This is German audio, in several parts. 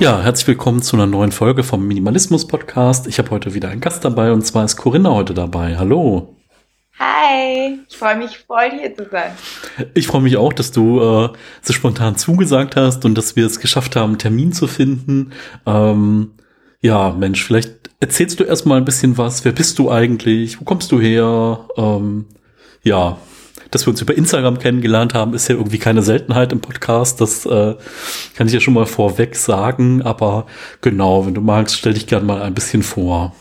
Ja, herzlich willkommen zu einer neuen Folge vom Minimalismus Podcast. Ich habe heute wieder einen Gast dabei und zwar ist Corinna heute dabei. Hallo. Hi, ich freue mich voll hier zu sein. Ich freue mich auch, dass du äh, so spontan zugesagt hast und dass wir es geschafft haben, einen Termin zu finden. Ähm, ja, Mensch, vielleicht erzählst du erstmal ein bisschen was. Wer bist du eigentlich? Wo kommst du her? Ähm, ja, dass wir uns über Instagram kennengelernt haben, ist ja irgendwie keine Seltenheit im Podcast. Das äh, kann ich ja schon mal vorweg sagen. Aber genau, wenn du magst, stell dich gerne mal ein bisschen vor.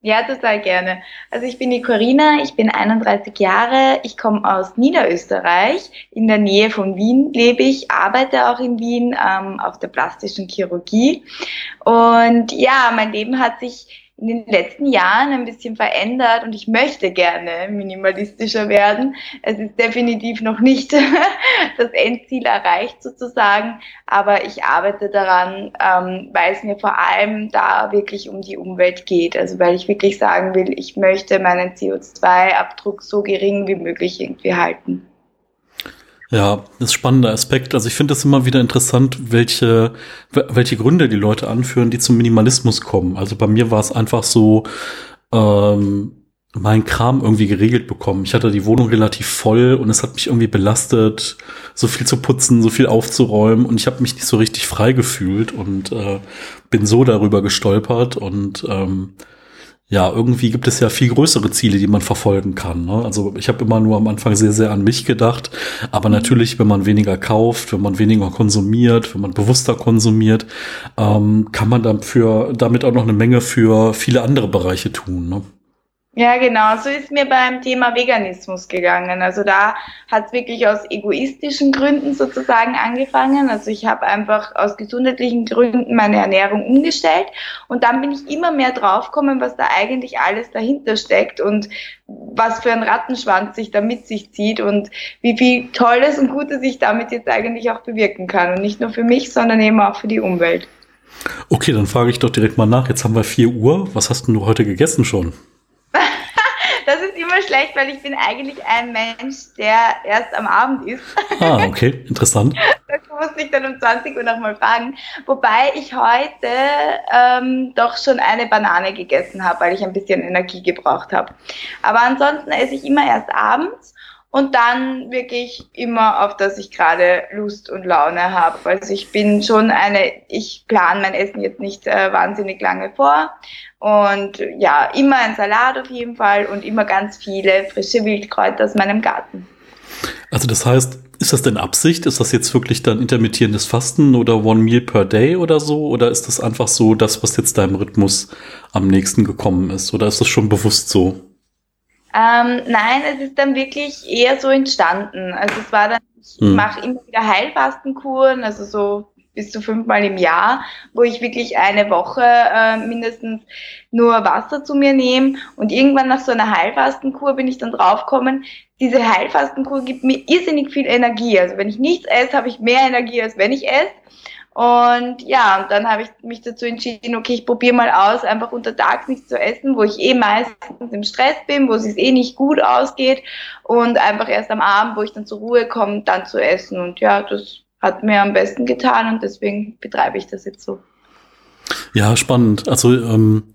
Ja, total gerne. Also ich bin die Corinna, ich bin 31 Jahre, ich komme aus Niederösterreich, in der Nähe von Wien lebe ich, arbeite auch in Wien ähm, auf der plastischen Chirurgie. Und ja, mein Leben hat sich in den letzten Jahren ein bisschen verändert und ich möchte gerne minimalistischer werden. Es ist definitiv noch nicht das Endziel erreicht sozusagen, aber ich arbeite daran, ähm, weil es mir vor allem da wirklich um die Umwelt geht. Also weil ich wirklich sagen will, ich möchte meinen CO2-Abdruck so gering wie möglich irgendwie halten. Ja, das ist ein spannender Aspekt. Also ich finde es immer wieder interessant, welche, welche Gründe die Leute anführen, die zum Minimalismus kommen. Also bei mir war es einfach so, ähm, mein Kram irgendwie geregelt bekommen. Ich hatte die Wohnung relativ voll und es hat mich irgendwie belastet, so viel zu putzen, so viel aufzuräumen und ich habe mich nicht so richtig frei gefühlt und äh, bin so darüber gestolpert und ähm, ja, irgendwie gibt es ja viel größere Ziele, die man verfolgen kann. Ne? Also ich habe immer nur am Anfang sehr, sehr an mich gedacht. Aber natürlich, wenn man weniger kauft, wenn man weniger konsumiert, wenn man bewusster konsumiert, ähm, kann man dafür, damit auch noch eine Menge für viele andere Bereiche tun. Ne? Ja, genau. So ist mir beim Thema Veganismus gegangen. Also da hat es wirklich aus egoistischen Gründen sozusagen angefangen. Also ich habe einfach aus gesundheitlichen Gründen meine Ernährung umgestellt und dann bin ich immer mehr draufgekommen, was da eigentlich alles dahinter steckt und was für ein Rattenschwanz sich da mit sich zieht und wie viel Tolles und Gutes ich damit jetzt eigentlich auch bewirken kann. Und nicht nur für mich, sondern eben auch für die Umwelt. Okay, dann frage ich doch direkt mal nach. Jetzt haben wir vier Uhr. Was hast denn du heute gegessen schon? das ist immer schlecht, weil ich bin eigentlich ein Mensch, der erst am Abend isst. Ah, okay, interessant. Das musste ich dann um 20 Uhr nochmal fragen. Wobei ich heute ähm, doch schon eine Banane gegessen habe, weil ich ein bisschen Energie gebraucht habe. Aber ansonsten esse ich immer erst abends und dann wirklich immer, auf das ich gerade Lust und Laune habe. Also ich bin schon eine, ich plane mein Essen jetzt nicht äh, wahnsinnig lange vor. Und ja, immer ein Salat auf jeden Fall und immer ganz viele frische Wildkräuter aus meinem Garten. Also das heißt, ist das denn Absicht? Ist das jetzt wirklich dann intermittierendes Fasten oder One Meal per Day oder so? Oder ist das einfach so das, was jetzt deinem Rhythmus am nächsten gekommen ist? Oder ist das schon bewusst so? Ähm, nein, es ist dann wirklich eher so entstanden. Also es war dann, ich hm. mache immer wieder Heilfastenkuren, also so bis zu fünfmal im Jahr, wo ich wirklich eine Woche äh, mindestens nur Wasser zu mir nehme. Und irgendwann nach so einer Heilfastenkur bin ich dann draufgekommen, diese Heilfastenkur gibt mir irrsinnig viel Energie. Also wenn ich nichts esse, habe ich mehr Energie, als wenn ich esse. Und ja, dann habe ich mich dazu entschieden, okay, ich probiere mal aus, einfach untertags nichts zu essen, wo ich eh meistens im Stress bin, wo es eh nicht gut ausgeht und einfach erst am Abend, wo ich dann zur Ruhe komme, dann zu essen. Und ja, das hat mir am besten getan und deswegen betreibe ich das jetzt so. Ja, spannend. Also ähm,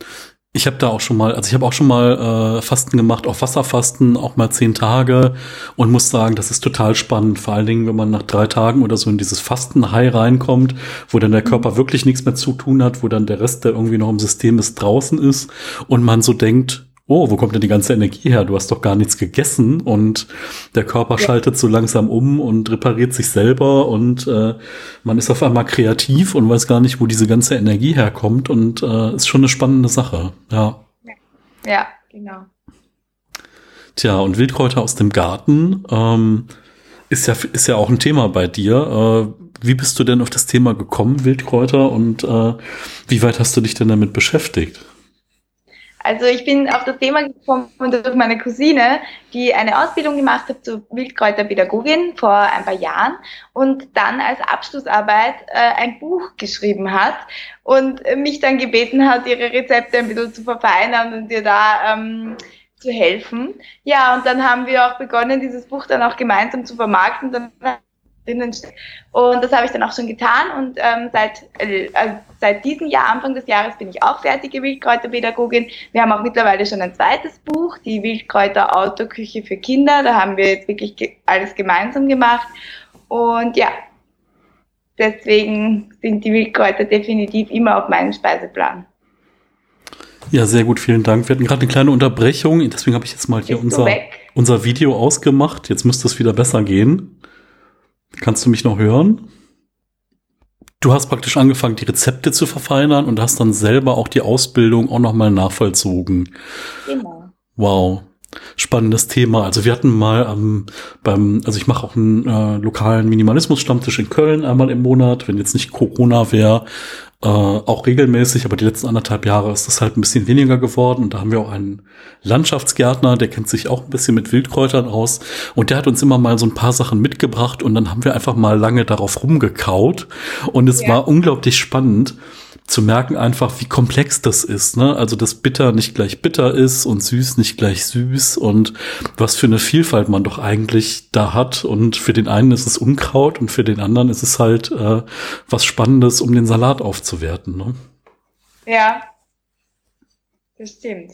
ich habe da auch schon mal, also ich habe auch schon mal äh, Fasten gemacht, auch Wasserfasten, auch mal zehn Tage und muss sagen, das ist total spannend. Vor allen Dingen, wenn man nach drei Tagen oder so in dieses Fasten-High reinkommt, wo dann der Körper wirklich nichts mehr zu tun hat, wo dann der Rest, der irgendwie noch im System ist, draußen ist und man so denkt, oh, wo kommt denn die ganze Energie her? Du hast doch gar nichts gegessen und der Körper ja. schaltet so langsam um und repariert sich selber und äh, man ist auf einmal kreativ und weiß gar nicht, wo diese ganze Energie herkommt und äh, ist schon eine spannende Sache, ja. Ja, genau. Tja, und Wildkräuter aus dem Garten ähm, ist ja ist ja auch ein Thema bei dir. Äh, wie bist du denn auf das Thema gekommen, Wildkräuter, und äh, wie weit hast du dich denn damit beschäftigt? Also ich bin auf das Thema gekommen durch meine Cousine, die eine Ausbildung gemacht hat zur Wildkräuterpädagogin vor ein paar Jahren und dann als Abschlussarbeit äh, ein Buch geschrieben hat und mich dann gebeten hat, ihre Rezepte ein bisschen zu verfeinern und ihr da ähm, zu helfen. Ja, und dann haben wir auch begonnen, dieses Buch dann auch gemeinsam zu vermarkten. Dann drinnen steckt. Und das habe ich dann auch schon getan und ähm, seit, äh, also seit diesem Jahr, Anfang des Jahres, bin ich auch fertige Wildkräuterpädagogin. Wir haben auch mittlerweile schon ein zweites Buch, die Wildkräuter Autoküche für Kinder. Da haben wir jetzt wirklich alles gemeinsam gemacht. Und ja, deswegen sind die Wildkräuter definitiv immer auf meinem Speiseplan. Ja, sehr gut, vielen Dank. Wir hatten gerade eine kleine Unterbrechung, deswegen habe ich jetzt mal hier unser, unser Video ausgemacht. Jetzt müsste es wieder besser gehen. Kannst du mich noch hören? Du hast praktisch angefangen, die Rezepte zu verfeinern und hast dann selber auch die Ausbildung auch nochmal nachvollzogen. Genau. Wow. Spannendes Thema. Also wir hatten mal ähm, beim, also ich mache auch einen äh, lokalen Minimalismus-Stammtisch in Köln einmal im Monat, wenn jetzt nicht Corona wäre, äh, auch regelmäßig, aber die letzten anderthalb Jahre ist das halt ein bisschen weniger geworden. Und da haben wir auch einen Landschaftsgärtner, der kennt sich auch ein bisschen mit Wildkräutern aus. Und der hat uns immer mal so ein paar Sachen mitgebracht und dann haben wir einfach mal lange darauf rumgekaut. Und es ja. war unglaublich spannend zu merken einfach, wie komplex das ist. Ne? Also, dass bitter nicht gleich bitter ist und süß nicht gleich süß und was für eine Vielfalt man doch eigentlich da hat. Und für den einen ist es Unkraut und für den anderen ist es halt äh, was Spannendes, um den Salat aufzuwerten. Ne? Ja, das stimmt.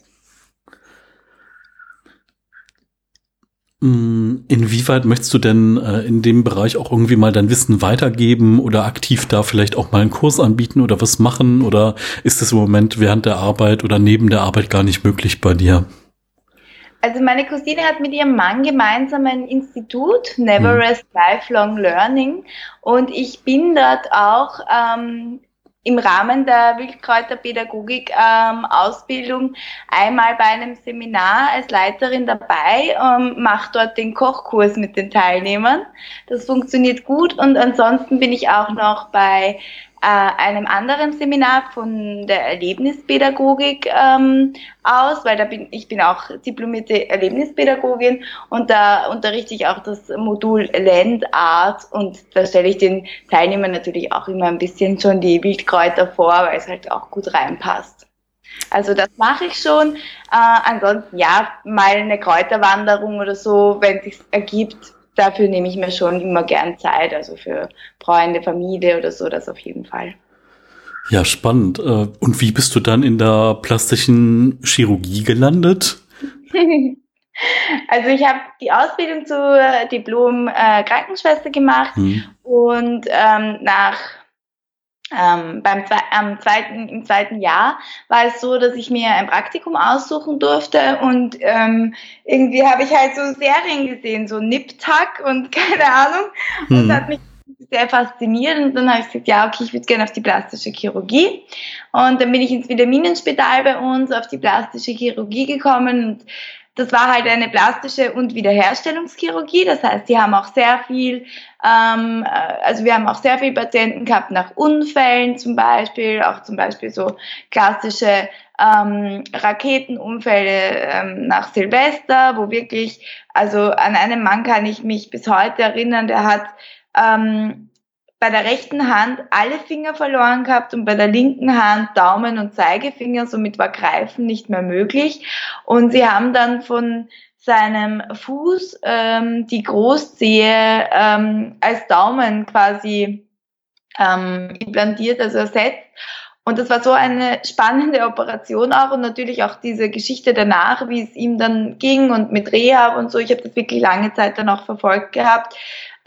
Inwieweit möchtest du denn äh, in dem Bereich auch irgendwie mal dein Wissen weitergeben oder aktiv da vielleicht auch mal einen Kurs anbieten oder was machen? Oder ist das im Moment während der Arbeit oder neben der Arbeit gar nicht möglich bei dir? Also meine Cousine hat mit ihrem Mann gemeinsam ein Institut, Never hm. Rest Lifelong Learning. Und ich bin dort auch ähm, im Rahmen der Wildkräuterpädagogik ähm, Ausbildung einmal bei einem Seminar als Leiterin dabei, ähm, mache dort den Kochkurs mit den Teilnehmern. Das funktioniert gut und ansonsten bin ich auch noch bei einem anderen Seminar von der Erlebnispädagogik ähm, aus, weil da bin ich bin auch diplomierte Erlebnispädagogin und da unterrichte ich auch das Modul Landart und da stelle ich den Teilnehmern natürlich auch immer ein bisschen schon die Wildkräuter vor, weil es halt auch gut reinpasst. Also das mache ich schon. Äh, ansonsten ja, mal eine Kräuterwanderung oder so, wenn es sich ergibt, dafür nehme ich mir schon immer gern Zeit, also für Freunde, Familie oder so, das auf jeden Fall. Ja, spannend. Äh, und wie bist du dann in der plastischen Chirurgie gelandet? Also ich habe die Ausbildung zur Diplom-Krankenschwester gemacht hm. und ähm, nach ähm, beim am zweiten, im zweiten Jahr war es so, dass ich mir ein Praktikum aussuchen durfte und ähm, irgendwie habe ich halt so Serien gesehen, so Nip-Tuck und keine Ahnung. Und hm. das hat mich sehr fasziniert und dann habe ich gesagt, ja, okay, ich würde gerne auf die plastische Chirurgie. Und dann bin ich ins Vitaminenspital bei uns auf die plastische Chirurgie gekommen und das war halt eine plastische und Wiederherstellungschirurgie. Das heißt, die haben auch sehr viel, ähm, äh, also wir haben auch sehr viele Patienten gehabt nach Unfällen zum Beispiel, auch zum Beispiel so klassische ähm, Raketenunfälle ähm, nach Silvester, wo wirklich, also an einen Mann kann ich mich bis heute erinnern, der hat ähm, bei der rechten Hand alle Finger verloren gehabt und bei der linken Hand Daumen und Zeigefinger, somit war Greifen nicht mehr möglich. Und sie haben dann von seinem Fuß ähm, die Großzehe ähm, als Daumen quasi ähm, implantiert, also ersetzt. Und das war so eine spannende Operation auch und natürlich auch diese Geschichte danach, wie es ihm dann ging und mit Rehab und so. Ich habe das wirklich lange Zeit dann auch verfolgt gehabt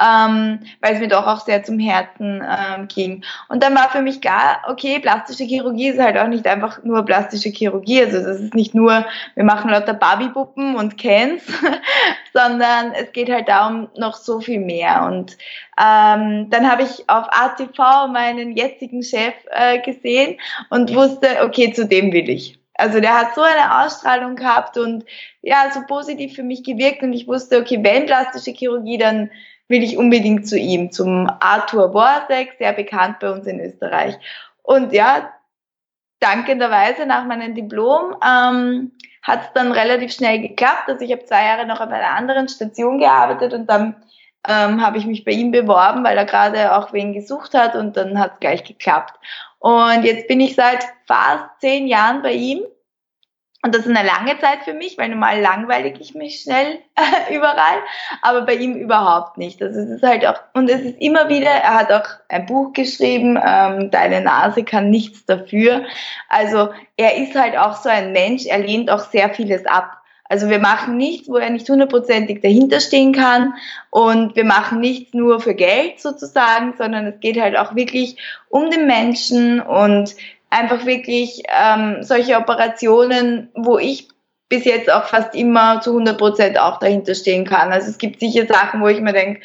ähm, weil es mir doch auch sehr zum Herzen ähm, ging. Und dann war für mich klar, okay, plastische Chirurgie ist halt auch nicht einfach nur plastische Chirurgie. Also das ist nicht nur, wir machen lauter Barbie-Puppen und Cans, sondern es geht halt darum noch so viel mehr. Und ähm, dann habe ich auf ATV meinen jetzigen Chef äh, gesehen und wusste, okay, zu dem will ich. Also der hat so eine Ausstrahlung gehabt und ja, so positiv für mich gewirkt und ich wusste, okay, wenn plastische Chirurgie, dann will ich unbedingt zu ihm, zum Arthur Borsek, sehr bekannt bei uns in Österreich. Und ja, dankenderweise nach meinem Diplom ähm, hat es dann relativ schnell geklappt. Also ich habe zwei Jahre noch auf einer anderen Station gearbeitet und dann ähm, habe ich mich bei ihm beworben, weil er gerade auch wen gesucht hat und dann hat es gleich geklappt. Und jetzt bin ich seit fast zehn Jahren bei ihm Und das ist eine lange Zeit für mich, weil normal langweilig ich mich schnell äh, überall, aber bei ihm überhaupt nicht. Also es ist halt auch, und es ist immer wieder, er hat auch ein Buch geschrieben, ähm, Deine Nase kann nichts dafür. Also er ist halt auch so ein Mensch, er lehnt auch sehr vieles ab. Also wir machen nichts, wo er nicht hundertprozentig dahinter stehen kann und wir machen nichts nur für Geld sozusagen, sondern es geht halt auch wirklich um den Menschen und einfach wirklich ähm, solche Operationen, wo ich bis jetzt auch fast immer zu 100 Prozent auch dahinter stehen kann. Also es gibt sicher Sachen, wo ich mir denke,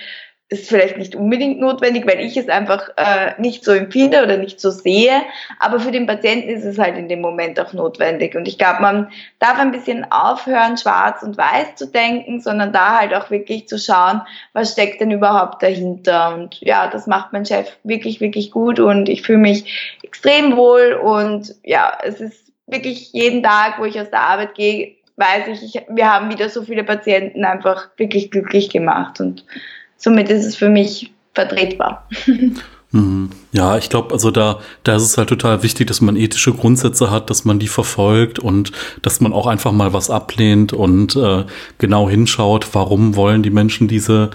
ist vielleicht nicht unbedingt notwendig, weil ich es einfach äh, nicht so empfinde oder nicht so sehe. Aber für den Patienten ist es halt in dem Moment auch notwendig. Und ich glaube, man darf ein bisschen aufhören, schwarz und weiß zu denken, sondern da halt auch wirklich zu schauen, was steckt denn überhaupt dahinter. Und ja, das macht mein Chef wirklich, wirklich gut und ich fühle mich extrem wohl. Und ja, es ist wirklich jeden Tag, wo ich aus der Arbeit gehe, weiß ich, ich wir haben wieder so viele Patienten einfach wirklich glücklich gemacht. Und somit ist es für mich vertretbar. Mhm. Ja, ich glaube, also da, da ist es halt total wichtig, dass man ethische Grundsätze hat, dass man die verfolgt und dass man auch einfach mal was ablehnt und äh, genau hinschaut, warum wollen die Menschen diese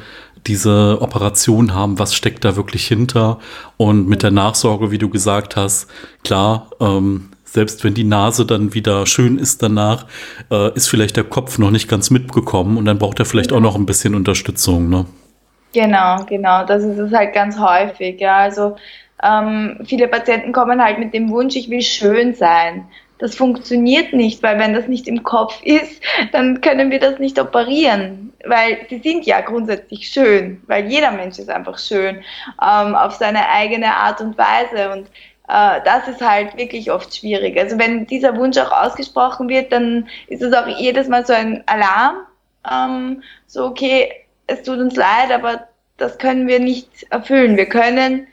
diese Operation haben, was steckt da wirklich hinter und mit der Nachsorge, wie du gesagt hast, klar, ähm, selbst wenn die Nase dann wieder schön ist danach, äh, ist vielleicht der Kopf noch nicht ganz mitgekommen und dann braucht er vielleicht auch noch ein bisschen Unterstützung, ne? Genau, genau. Das ist es halt ganz häufig. Ja, also ähm, viele Patienten kommen halt mit dem Wunsch, ich will schön sein. Das funktioniert nicht, weil wenn das nicht im Kopf ist, dann können wir das nicht operieren, weil sie sind ja grundsätzlich schön, weil jeder Mensch ist einfach schön ähm, auf seine eigene Art und Weise und äh, das ist halt wirklich oft schwierig. Also wenn dieser Wunsch auch ausgesprochen wird, dann ist es auch jedes Mal so ein Alarm, ähm, so okay, es tut uns leid, aber das können wir nicht erfüllen. Wir können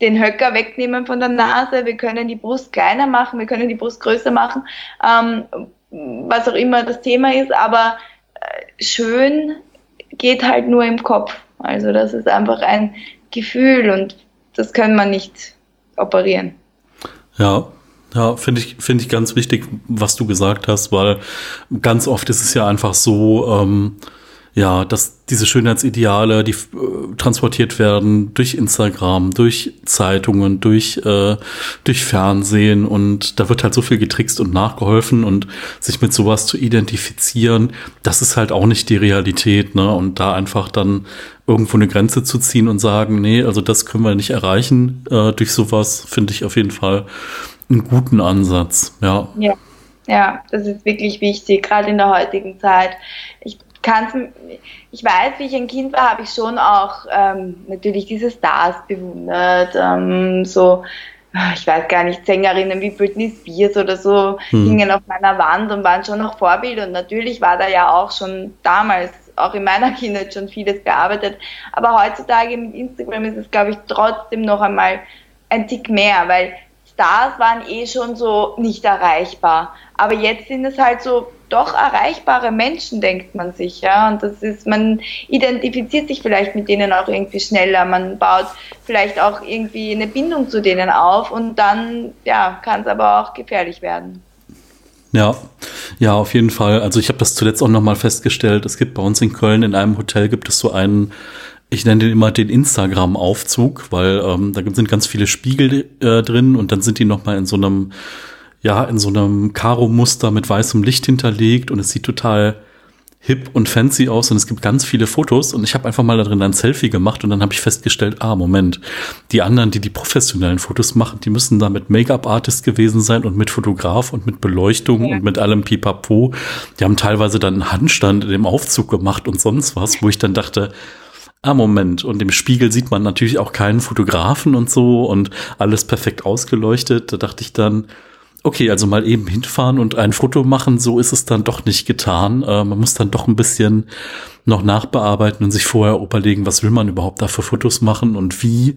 den Höcker wegnehmen von der Nase, wir können die Brust kleiner machen, wir können die Brust größer machen, ähm, was auch immer das Thema ist, aber äh, schön geht halt nur im Kopf. Also das ist einfach ein Gefühl und das kann man nicht operieren. Ja, ja, finde ich, finde ich ganz wichtig, was du gesagt hast, weil ganz oft ist es ja einfach so, ähm, ja, dass diese Schönheitsideale, die äh, transportiert werden durch Instagram, durch Zeitungen, durch, äh, durch Fernsehen und da wird halt so viel getrickst und nachgeholfen und sich mit sowas zu identifizieren, das ist halt auch nicht die Realität, ne? Und da einfach dann irgendwo eine Grenze zu ziehen und sagen, nee, also das können wir nicht erreichen äh, durch sowas, finde ich auf jeden Fall einen guten Ansatz, ja. Ja. Ja, das ist wirklich wichtig, gerade in der heutigen Zeit. Ich kann's, ich weiß, wie ich ein Kind war, habe ich schon auch ähm, natürlich diese Stars bewundert. Ähm, so, ich weiß gar nicht, Sängerinnen wie Britney Spears oder so hm. hingen auf meiner Wand und waren schon noch Vorbild. Und natürlich war da ja auch schon damals, auch in meiner Kindheit, schon vieles bearbeitet. Aber heutzutage mit Instagram ist es, glaube ich, trotzdem noch einmal ein Tick mehr, weil Stars waren eh schon so nicht erreichbar. Aber jetzt sind es halt so doch erreichbare Menschen, denkt man sich, ja. Und das ist, man identifiziert sich vielleicht mit denen auch irgendwie schneller. Man baut vielleicht auch irgendwie eine Bindung zu denen auf und dann, ja, kann es aber auch gefährlich werden. Ja, ja, auf jeden Fall. Also ich habe das zuletzt auch nochmal festgestellt. Es gibt bei uns in Köln in einem Hotel gibt es so einen ich nenne den immer den Instagram-Aufzug, weil ähm, da sind ganz viele Spiegel äh, drin und dann sind die nochmal in so einem, ja, in so einem Karo-Muster mit weißem Licht hinterlegt und es sieht total hip und fancy aus und es gibt ganz viele Fotos und ich habe einfach mal da drin ein Selfie gemacht und dann habe ich festgestellt, ah, Moment, die anderen, die die professionellen Fotos machen, die müssen da mit Make-up-Artist gewesen sein und mit Fotograf und mit Beleuchtung ja. und mit allem Pipapo. Die haben teilweise dann einen Handstand in dem Aufzug gemacht und sonst was, wo ich dann dachte, ah Moment, und im Spiegel sieht man natürlich auch keinen Fotografen und so und alles perfekt ausgeleuchtet. Da dachte ich dann, okay, also mal eben hinfahren und ein Foto machen, so ist es dann doch nicht getan. Äh, man muss dann doch ein bisschen noch nachbearbeiten und sich vorher überlegen, was will man überhaupt da für Fotos machen und wie.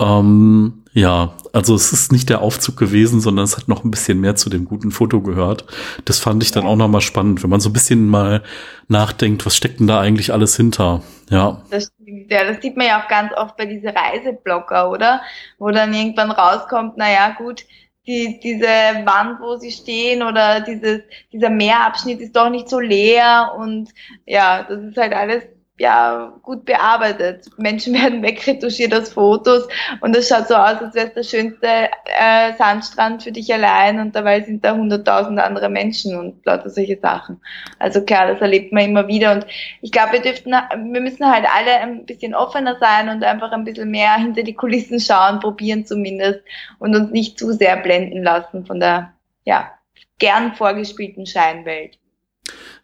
Ähm, ja, also es ist nicht der Aufzug gewesen, sondern es hat noch ein bisschen mehr zu dem guten Foto gehört. Das fand ich dann auch nochmal spannend, wenn man so ein bisschen mal nachdenkt, was steckt denn da eigentlich alles hinter? Ja. Das stimmt, ja, das sieht man ja auch ganz oft bei diesen Reiseblogger, oder? Wo dann irgendwann rauskommt, naja, gut, die, diese Wand, wo sie stehen oder dieses, dieser Meerabschnitt ist doch nicht so leer und ja, das ist halt alles ja gut bearbeitet. Menschen werden wegretuschiert aus Fotos und es schaut so aus, als wäre es der schönste äh, Sandstrand für dich allein und dabei sind da hunderttausend andere Menschen und lauter solche Sachen. Also klar, das erlebt man immer wieder und ich glaube, wir dürften, wir müssen halt alle ein bisschen offener sein und einfach ein bisschen mehr hinter die Kulissen schauen, probieren zumindest und uns nicht zu sehr blenden lassen von der, ja, gern vorgespielten Scheinwelt.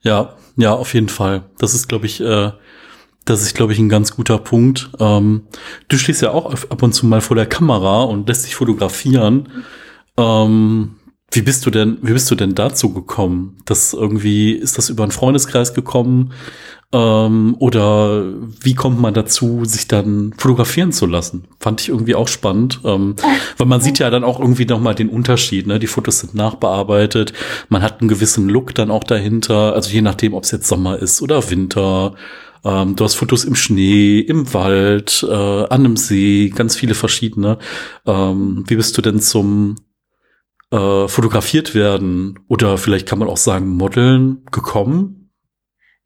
Ja, ja, auf jeden Fall. Das ist, glaube ich, äh, das ist, glaube ich, ein ganz guter Punkt. Ähm, du stehst ja auch ab und zu mal vor der Kamera und lässt dich fotografieren. Ähm, wie bist du denn, wie bist du denn dazu gekommen? Das irgendwie, ist das über einen Freundeskreis gekommen? Ähm, oder wie kommt man dazu, sich dann fotografieren zu lassen? Fand ich irgendwie auch spannend, ähm, weil man sieht ja dann auch irgendwie nochmal den Unterschied. Ne? Die Fotos sind nachbearbeitet, man hat einen gewissen Look dann auch dahinter, also je nachdem, ob es jetzt Sommer ist oder Winter. Ähm, du hast Fotos im Schnee, im Wald, äh, an einem See, ganz viele verschiedene. Ähm, wie bist du denn zum äh, fotografiert werden oder vielleicht kann man auch sagen Modeln gekommen?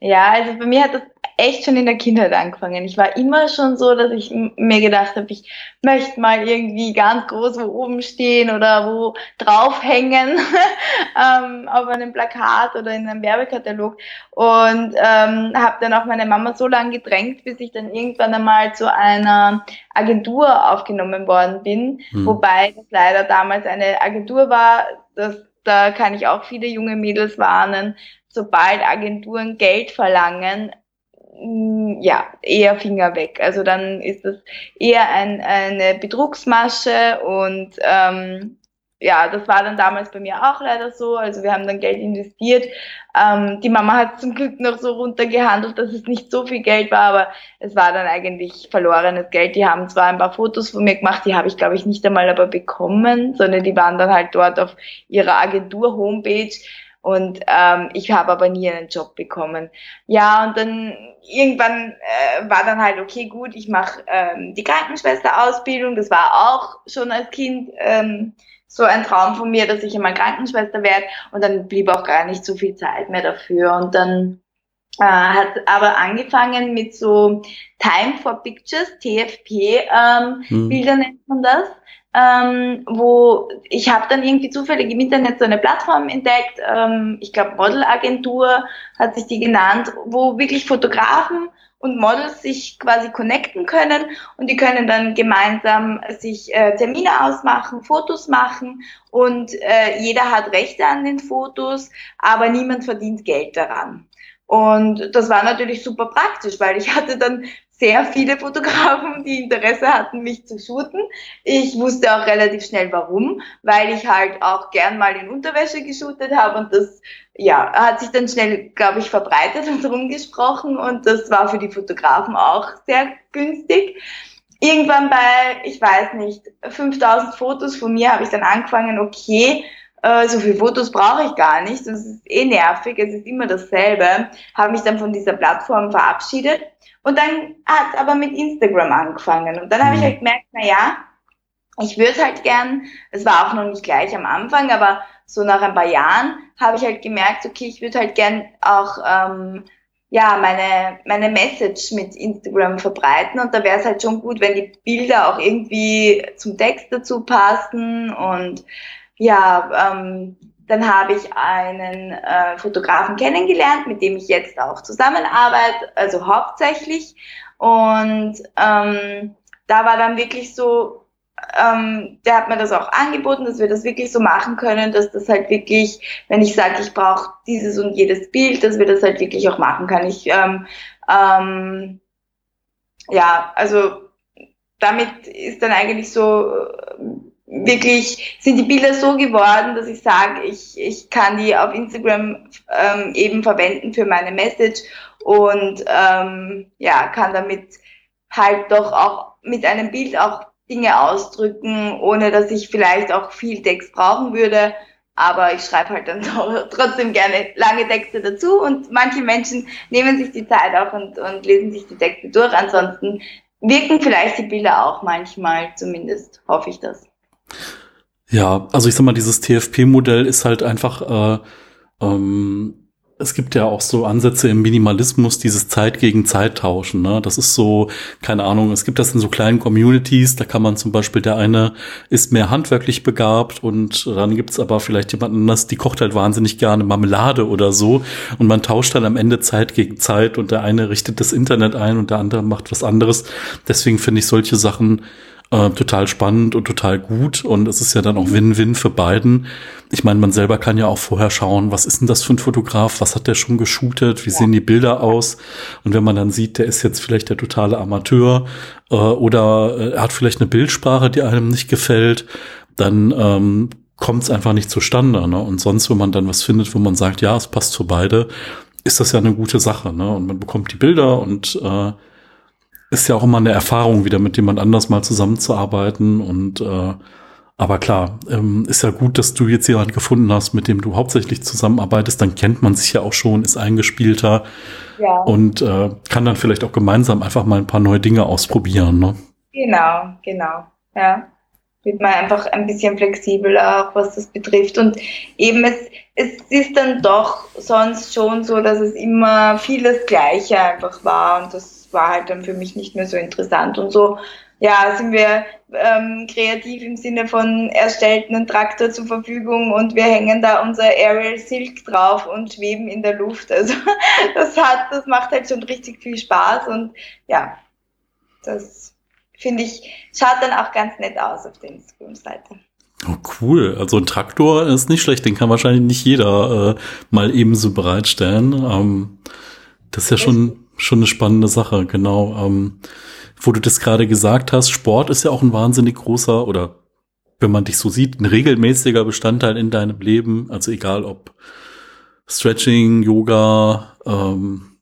Ja, also bei mir hat das echt schon in der Kindheit angefangen. Ich war immer schon so, dass ich mir gedacht habe, ich möchte mal irgendwie ganz groß wo oben stehen oder wo draufhängen ähm, auf einem Plakat oder in einem Werbekatalog und ähm, habe dann auch meine Mama so lange gedrängt, bis ich dann irgendwann einmal zu einer Agentur aufgenommen worden bin, hm. wobei das leider damals eine Agentur war, das da kann ich auch viele junge Mädels warnen, sobald Agenturen Geld verlangen, ja, eher Finger weg. Also dann ist das eher ein, eine Betrugsmasche und ähm, ja, das war dann damals bei mir auch leider so. Also wir haben dann Geld investiert. Ähm, die Mama hat zum Glück noch so runtergehandelt, dass es nicht so viel Geld war, aber es war dann eigentlich verlorenes Geld. Die haben zwar ein paar Fotos von mir gemacht, die habe ich glaube ich nicht einmal aber bekommen, sondern die waren dann halt dort auf ihrer Agentur-Homepage. Und ähm, ich habe aber nie einen Job bekommen. Ja, und dann irgendwann äh, war dann halt, okay, gut, ich mache ähm, die Krankenschwesterausbildung. Das war auch schon als Kind ähm, so ein Traum von mir, dass ich einmal Krankenschwester werde. Und dann blieb auch gar nicht so viel Zeit mehr dafür. Und dann äh, hat aber angefangen mit so Time for Pictures, TFP, ähm, hm. Bilder nennt man das ähm, wo ich habe dann irgendwie zufällig im Internet so eine Plattform entdeckt, ähm, ich glaube Modelagentur hat sich die genannt, wo wirklich Fotografen und Models sich quasi connecten können und die können dann gemeinsam sich äh, Termine ausmachen, Fotos machen und äh, jeder hat Rechte an den Fotos, aber niemand verdient Geld daran. Und das war natürlich super praktisch, weil ich hatte dann sehr viele Fotografen, die Interesse hatten, mich zu shooten. Ich wusste auch relativ schnell warum, weil ich halt auch gern mal in Unterwäsche geshootet habe und das ja, hat sich dann schnell, glaube ich, verbreitet und rumgesprochen und das war für die Fotografen auch sehr günstig. Irgendwann bei, ich weiß nicht, 5000 Fotos von mir habe ich dann angefangen, okay, äh, so viele Fotos brauche ich gar nicht, das ist eh nervig, es ist immer dasselbe, habe mich dann von dieser Plattform verabschiedet und dann hat es aber mit Instagram angefangen. Und dann habe ich mhm. halt gemerkt, na ja, ich würde halt gern, es war auch noch nicht gleich am Anfang, aber so nach ein paar Jahren habe ich halt gemerkt, okay, ich würde halt gern auch ähm, ja meine meine Message mit Instagram verbreiten und da wäre es halt schon gut, wenn die Bilder auch irgendwie zum Text dazu passen und ja ähm, dann habe ich einen äh, Fotografen kennengelernt, mit dem ich jetzt auch zusammenarbeite, also hauptsächlich. Und ähm, da war dann wirklich so, ähm, der hat mir das auch angeboten, dass wir das wirklich so machen können, dass das halt wirklich, wenn ich sage, ich brauche dieses und jedes Bild, dass wir das halt wirklich auch machen können. Ich, ähm, ähm, ja, also damit ist dann eigentlich so wirklich sind die Bilder so geworden, dass ich sage, ich, ich kann die auf Instagram ähm, eben verwenden für meine Message und ähm, ja, kann damit halt doch auch mit einem Bild auch Dinge ausdrücken, ohne dass ich vielleicht auch viel Text brauchen würde. Aber ich schreibe halt dann trotzdem gerne lange Texte dazu und manche Menschen nehmen sich die Zeit auch und, und lesen sich die Texte durch. Ansonsten wirken vielleicht die Bilder auch manchmal, zumindest hoffe ich das. Ja, also ich sag mal, dieses TFP-Modell ist halt einfach, äh, ähm, es gibt ja auch so Ansätze im Minimalismus, dieses Zeit gegen Zeit tauschen. Ne? Das ist so, keine Ahnung, es gibt das in so kleinen Communities, da kann man zum Beispiel, der eine ist mehr handwerklich begabt und dann gibt's aber vielleicht jemanden anders, die kocht halt wahnsinnig gerne Marmelade oder so und man tauscht dann am Ende Zeit gegen Zeit und der eine richtet das Internet ein und der andere macht was anderes. Deswegen finde ich solche Sachen äh, total spannend und total gut. Und es ist ja dann auch Win-Win für beiden. Ich meine, man selber kann ja auch vorher schauen, was ist denn das für ein Fotograf? Was hat der schon geshootet? Wie ja. sehen die Bilder aus? Und wenn man dann sieht, der ist jetzt vielleicht der totale Amateur äh, oder äh, er hat vielleicht eine Bildsprache, die einem nicht gefällt, dann ähm, kommt es einfach nicht zustande. Ne? Und sonst, wenn man dann was findet, wo man sagt, ja, es passt für beide, ist das ja eine gute Sache. Ne? Und man bekommt die Bilder und äh, ist ja auch immer eine Erfahrung, wieder mit jemand anders mal zusammenzuarbeiten. Und äh, aber klar, ähm, ist ja gut, dass du jetzt jemanden gefunden hast, mit dem du hauptsächlich zusammenarbeitest. Dann kennt man sich ja auch schon, ist eingespielter ja. und äh, kann dann vielleicht auch gemeinsam einfach mal ein paar neue Dinge ausprobieren. Ne? Genau, genau. Ja. Wird man einfach ein bisschen flexibler, auch was das betrifft. Und eben es, es ist dann doch sonst schon so, dass es immer vieles Gleiche einfach war und das war halt dann für mich nicht mehr so interessant. Und so, ja, sind wir ähm, kreativ im Sinne von erstellten einen Traktor zur Verfügung und wir hängen da unser Aerial Silk drauf und schweben in der Luft. Also das hat, das macht halt schon richtig viel Spaß und ja, das finde ich, schaut dann auch ganz nett aus auf der Instagram-Seite. Oh, cool. Also ein Traktor ist nicht schlecht, den kann wahrscheinlich nicht jeder äh, mal ebenso bereitstellen. Ähm, das ist ja schon schon eine spannende Sache, genau. Ähm, wo du das gerade gesagt hast, Sport ist ja auch ein wahnsinnig großer oder wenn man dich so sieht, ein regelmäßiger Bestandteil in deinem Leben. Also egal ob Stretching, Yoga, ähm,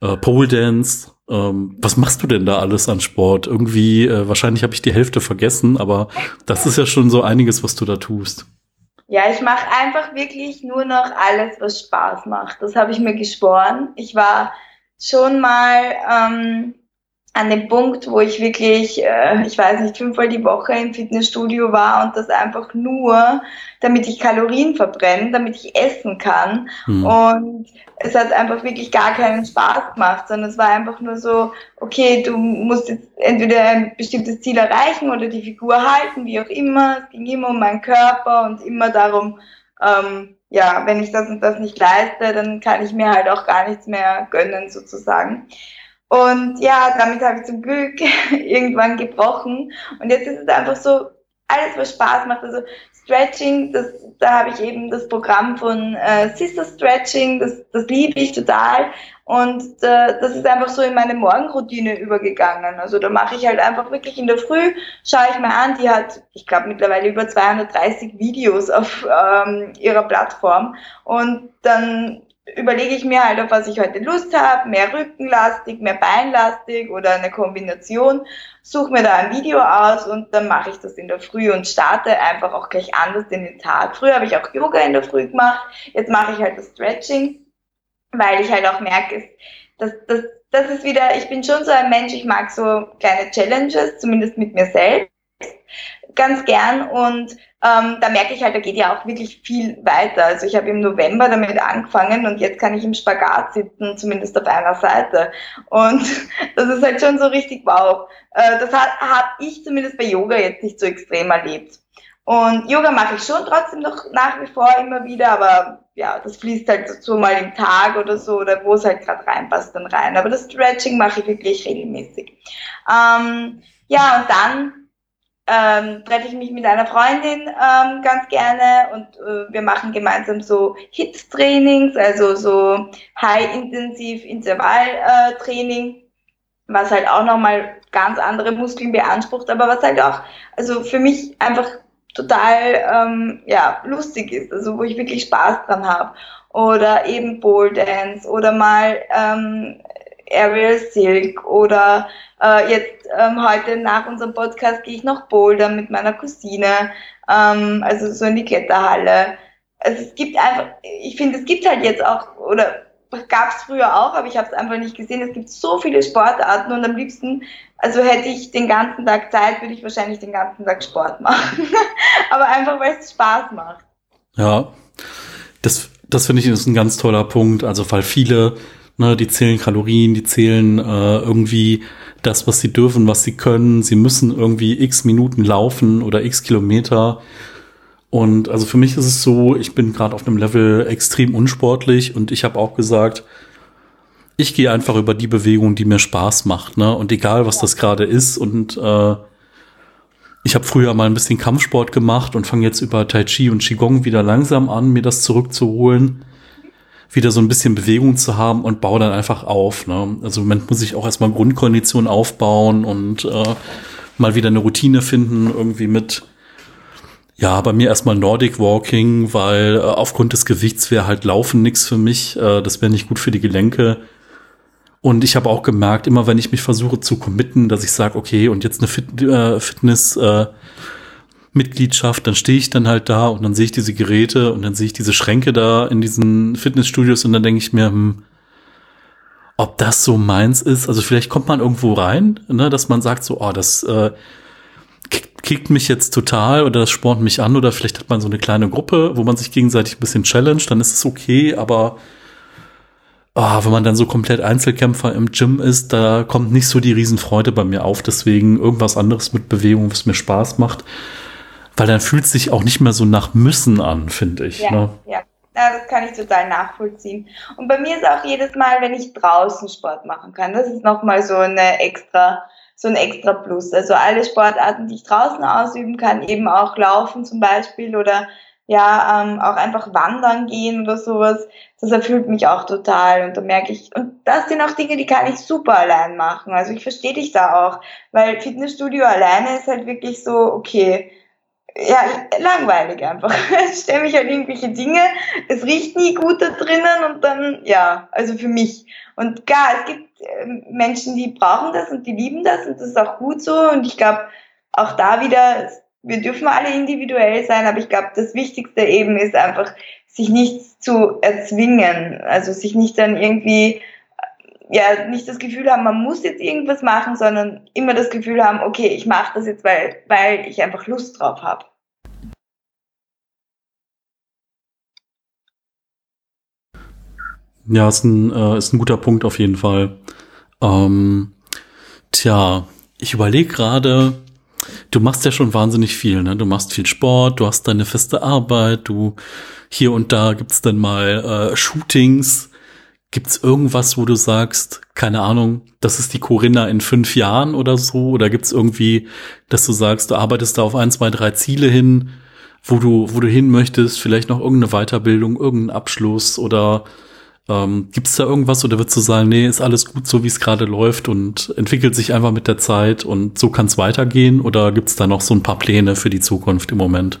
äh, Pole Dance. Ähm, was machst du denn da alles an Sport? Irgendwie, äh, wahrscheinlich habe ich die Hälfte vergessen, aber das ist ja schon so einiges, was du da tust. Ja, ich mache einfach wirklich nur noch alles, was Spaß macht. Das habe ich mir geschworen. Ich war schon mal ähm, an dem Punkt, wo ich wirklich, äh, ich weiß nicht, fünfmal die Woche im Fitnessstudio war und das einfach nur, damit ich Kalorien verbrenne, damit ich essen kann. Mhm. Und es hat einfach wirklich gar keinen Spaß gemacht, sondern es war einfach nur so, okay, du musst jetzt entweder ein bestimmtes Ziel erreichen oder die Figur halten, wie auch immer. Es ging immer um meinen Körper und immer darum, ähm, ja, wenn ich das und das nicht leiste, dann kann ich mir halt auch gar nichts mehr gönnen sozusagen. Und ja, damit habe ich zum Glück irgendwann gebrochen. Und jetzt ist es einfach so, alles was Spaß macht, also Stretching, das, da habe ich eben das Programm von äh, Sister Stretching, das, das liebe ich total. Und äh, das ist einfach so in meine Morgenroutine übergegangen. Also da mache ich halt einfach wirklich in der Früh, schaue ich mir an, die hat, ich glaube, mittlerweile über 230 Videos auf ähm, ihrer Plattform. Und dann überlege ich mir halt, auf was ich heute Lust habe, mehr rückenlastig, mehr beinlastig oder eine Kombination, suche mir da ein Video aus und dann mache ich das in der Früh und starte einfach auch gleich anders in den Tag. Früher habe ich auch Yoga in der Früh gemacht, jetzt mache ich halt das Stretching weil ich halt auch merke, dass, dass, das ist wieder, ich bin schon so ein Mensch, ich mag so kleine Challenges, zumindest mit mir selbst, ganz gern und ähm, da merke ich halt, da geht ja auch wirklich viel weiter. Also ich habe im November damit angefangen und jetzt kann ich im Spagat sitzen, zumindest auf einer Seite. Und das ist halt schon so richtig wow. Äh, das habe hab ich zumindest bei Yoga jetzt nicht so extrem erlebt. Und Yoga mache ich schon trotzdem noch nach wie vor immer wieder, aber ja, das fließt halt so mal im Tag oder so, oder wo es halt gerade reinpasst, dann rein. Aber das Stretching mache ich wirklich regelmäßig. Ähm, ja, und dann ähm, treffe ich mich mit einer Freundin ähm, ganz gerne und äh, wir machen gemeinsam so HIT-Trainings, also so High-Intensive Intervall-Training, äh, was halt auch nochmal ganz andere Muskeln beansprucht, aber was halt auch, also für mich einfach total ähm, ja, lustig ist, also wo ich wirklich Spaß dran habe. Oder eben Pole Dance oder mal ähm, Aerial Silk oder äh, jetzt ähm, heute nach unserem Podcast gehe ich noch Boulder mit meiner Cousine, ähm, also so in die Kletterhalle. Also es gibt einfach, ich finde, es gibt halt jetzt auch, oder gab es früher auch, aber ich habe es einfach nicht gesehen. Es gibt so viele Sportarten und am liebsten, also hätte ich den ganzen Tag Zeit, würde ich wahrscheinlich den ganzen Tag Sport machen. aber einfach, weil es Spaß macht. Ja, das, das finde ich ist ein ganz toller Punkt. Also weil viele, ne, die zählen Kalorien, die zählen äh, irgendwie das, was sie dürfen, was sie können. Sie müssen irgendwie x Minuten laufen oder x Kilometer. Und also für mich ist es so, ich bin gerade auf einem Level extrem unsportlich und ich habe auch gesagt, ich gehe einfach über die Bewegung, die mir Spaß macht, ne? Und egal, was das gerade ist. Und äh, ich habe früher mal ein bisschen Kampfsport gemacht und fange jetzt über Tai Chi und Qigong wieder langsam an, mir das zurückzuholen, wieder so ein bisschen Bewegung zu haben und baue dann einfach auf. Ne? Also im Moment muss ich auch erstmal Grundkondition aufbauen und äh, mal wieder eine Routine finden, irgendwie mit ja, bei mir erstmal Nordic Walking, weil äh, aufgrund des Gewichts wäre halt Laufen nichts für mich. Äh, das wäre nicht gut für die Gelenke. Und ich habe auch gemerkt, immer wenn ich mich versuche zu committen, dass ich sage, okay, und jetzt eine Fit äh, Fitness äh, Mitgliedschaft, dann stehe ich dann halt da und dann sehe ich diese Geräte und dann sehe ich diese Schränke da in diesen Fitnessstudios und dann denke ich mir, hm, ob das so meins ist. Also vielleicht kommt man irgendwo rein, ne, dass man sagt so, oh, das äh, kickt mich jetzt total oder das spornt mich an oder vielleicht hat man so eine kleine Gruppe, wo man sich gegenseitig ein bisschen challenge, dann ist es okay, aber oh, wenn man dann so komplett Einzelkämpfer im Gym ist, da kommt nicht so die Riesenfreude bei mir auf. Deswegen irgendwas anderes mit Bewegung, was mir Spaß macht. Weil dann fühlt es sich auch nicht mehr so nach Müssen an, finde ich. Ja, ne? ja. Ja, das kann ich total nachvollziehen. Und bei mir ist auch jedes Mal, wenn ich draußen Sport machen kann, das ist nochmal so eine extra so ein extra Plus. Also alle Sportarten, die ich draußen ausüben kann, eben auch laufen zum Beispiel oder ja, ähm, auch einfach wandern gehen oder sowas, das erfüllt mich auch total und da merke ich, und das sind auch Dinge, die kann ich super allein machen. Also ich verstehe dich da auch, weil Fitnessstudio alleine ist halt wirklich so, okay, ja, langweilig einfach. Ich stelle mich halt irgendwelche Dinge, es riecht nie gut da drinnen und dann, ja, also für mich. Und klar, es gibt Menschen, die brauchen das und die lieben das und das ist auch gut so. Und ich glaube, auch da wieder, wir dürfen alle individuell sein, aber ich glaube, das Wichtigste eben ist einfach, sich nichts zu erzwingen. Also sich nicht dann irgendwie, ja, nicht das Gefühl haben, man muss jetzt irgendwas machen, sondern immer das Gefühl haben, okay, ich mache das jetzt, weil, weil ich einfach Lust drauf habe. Ja, ist ein, äh, ist ein guter Punkt auf jeden Fall. Ähm, tja, ich überlege gerade, du machst ja schon wahnsinnig viel, ne? Du machst viel Sport, du hast deine feste Arbeit, du hier und da gibt's dann mal äh, Shootings. Gibt's irgendwas, wo du sagst, keine Ahnung, das ist die Corinna in fünf Jahren oder so? Oder gibt's irgendwie, dass du sagst, du arbeitest da auf ein, zwei, drei Ziele hin, wo du, wo du hin möchtest, vielleicht noch irgendeine Weiterbildung, irgendeinen Abschluss oder ähm, Gibt es da irgendwas oder würdest du sagen, nee, ist alles gut so, wie es gerade läuft und entwickelt sich einfach mit der Zeit und so kann es weitergehen? Oder gibt es da noch so ein paar Pläne für die Zukunft im Moment?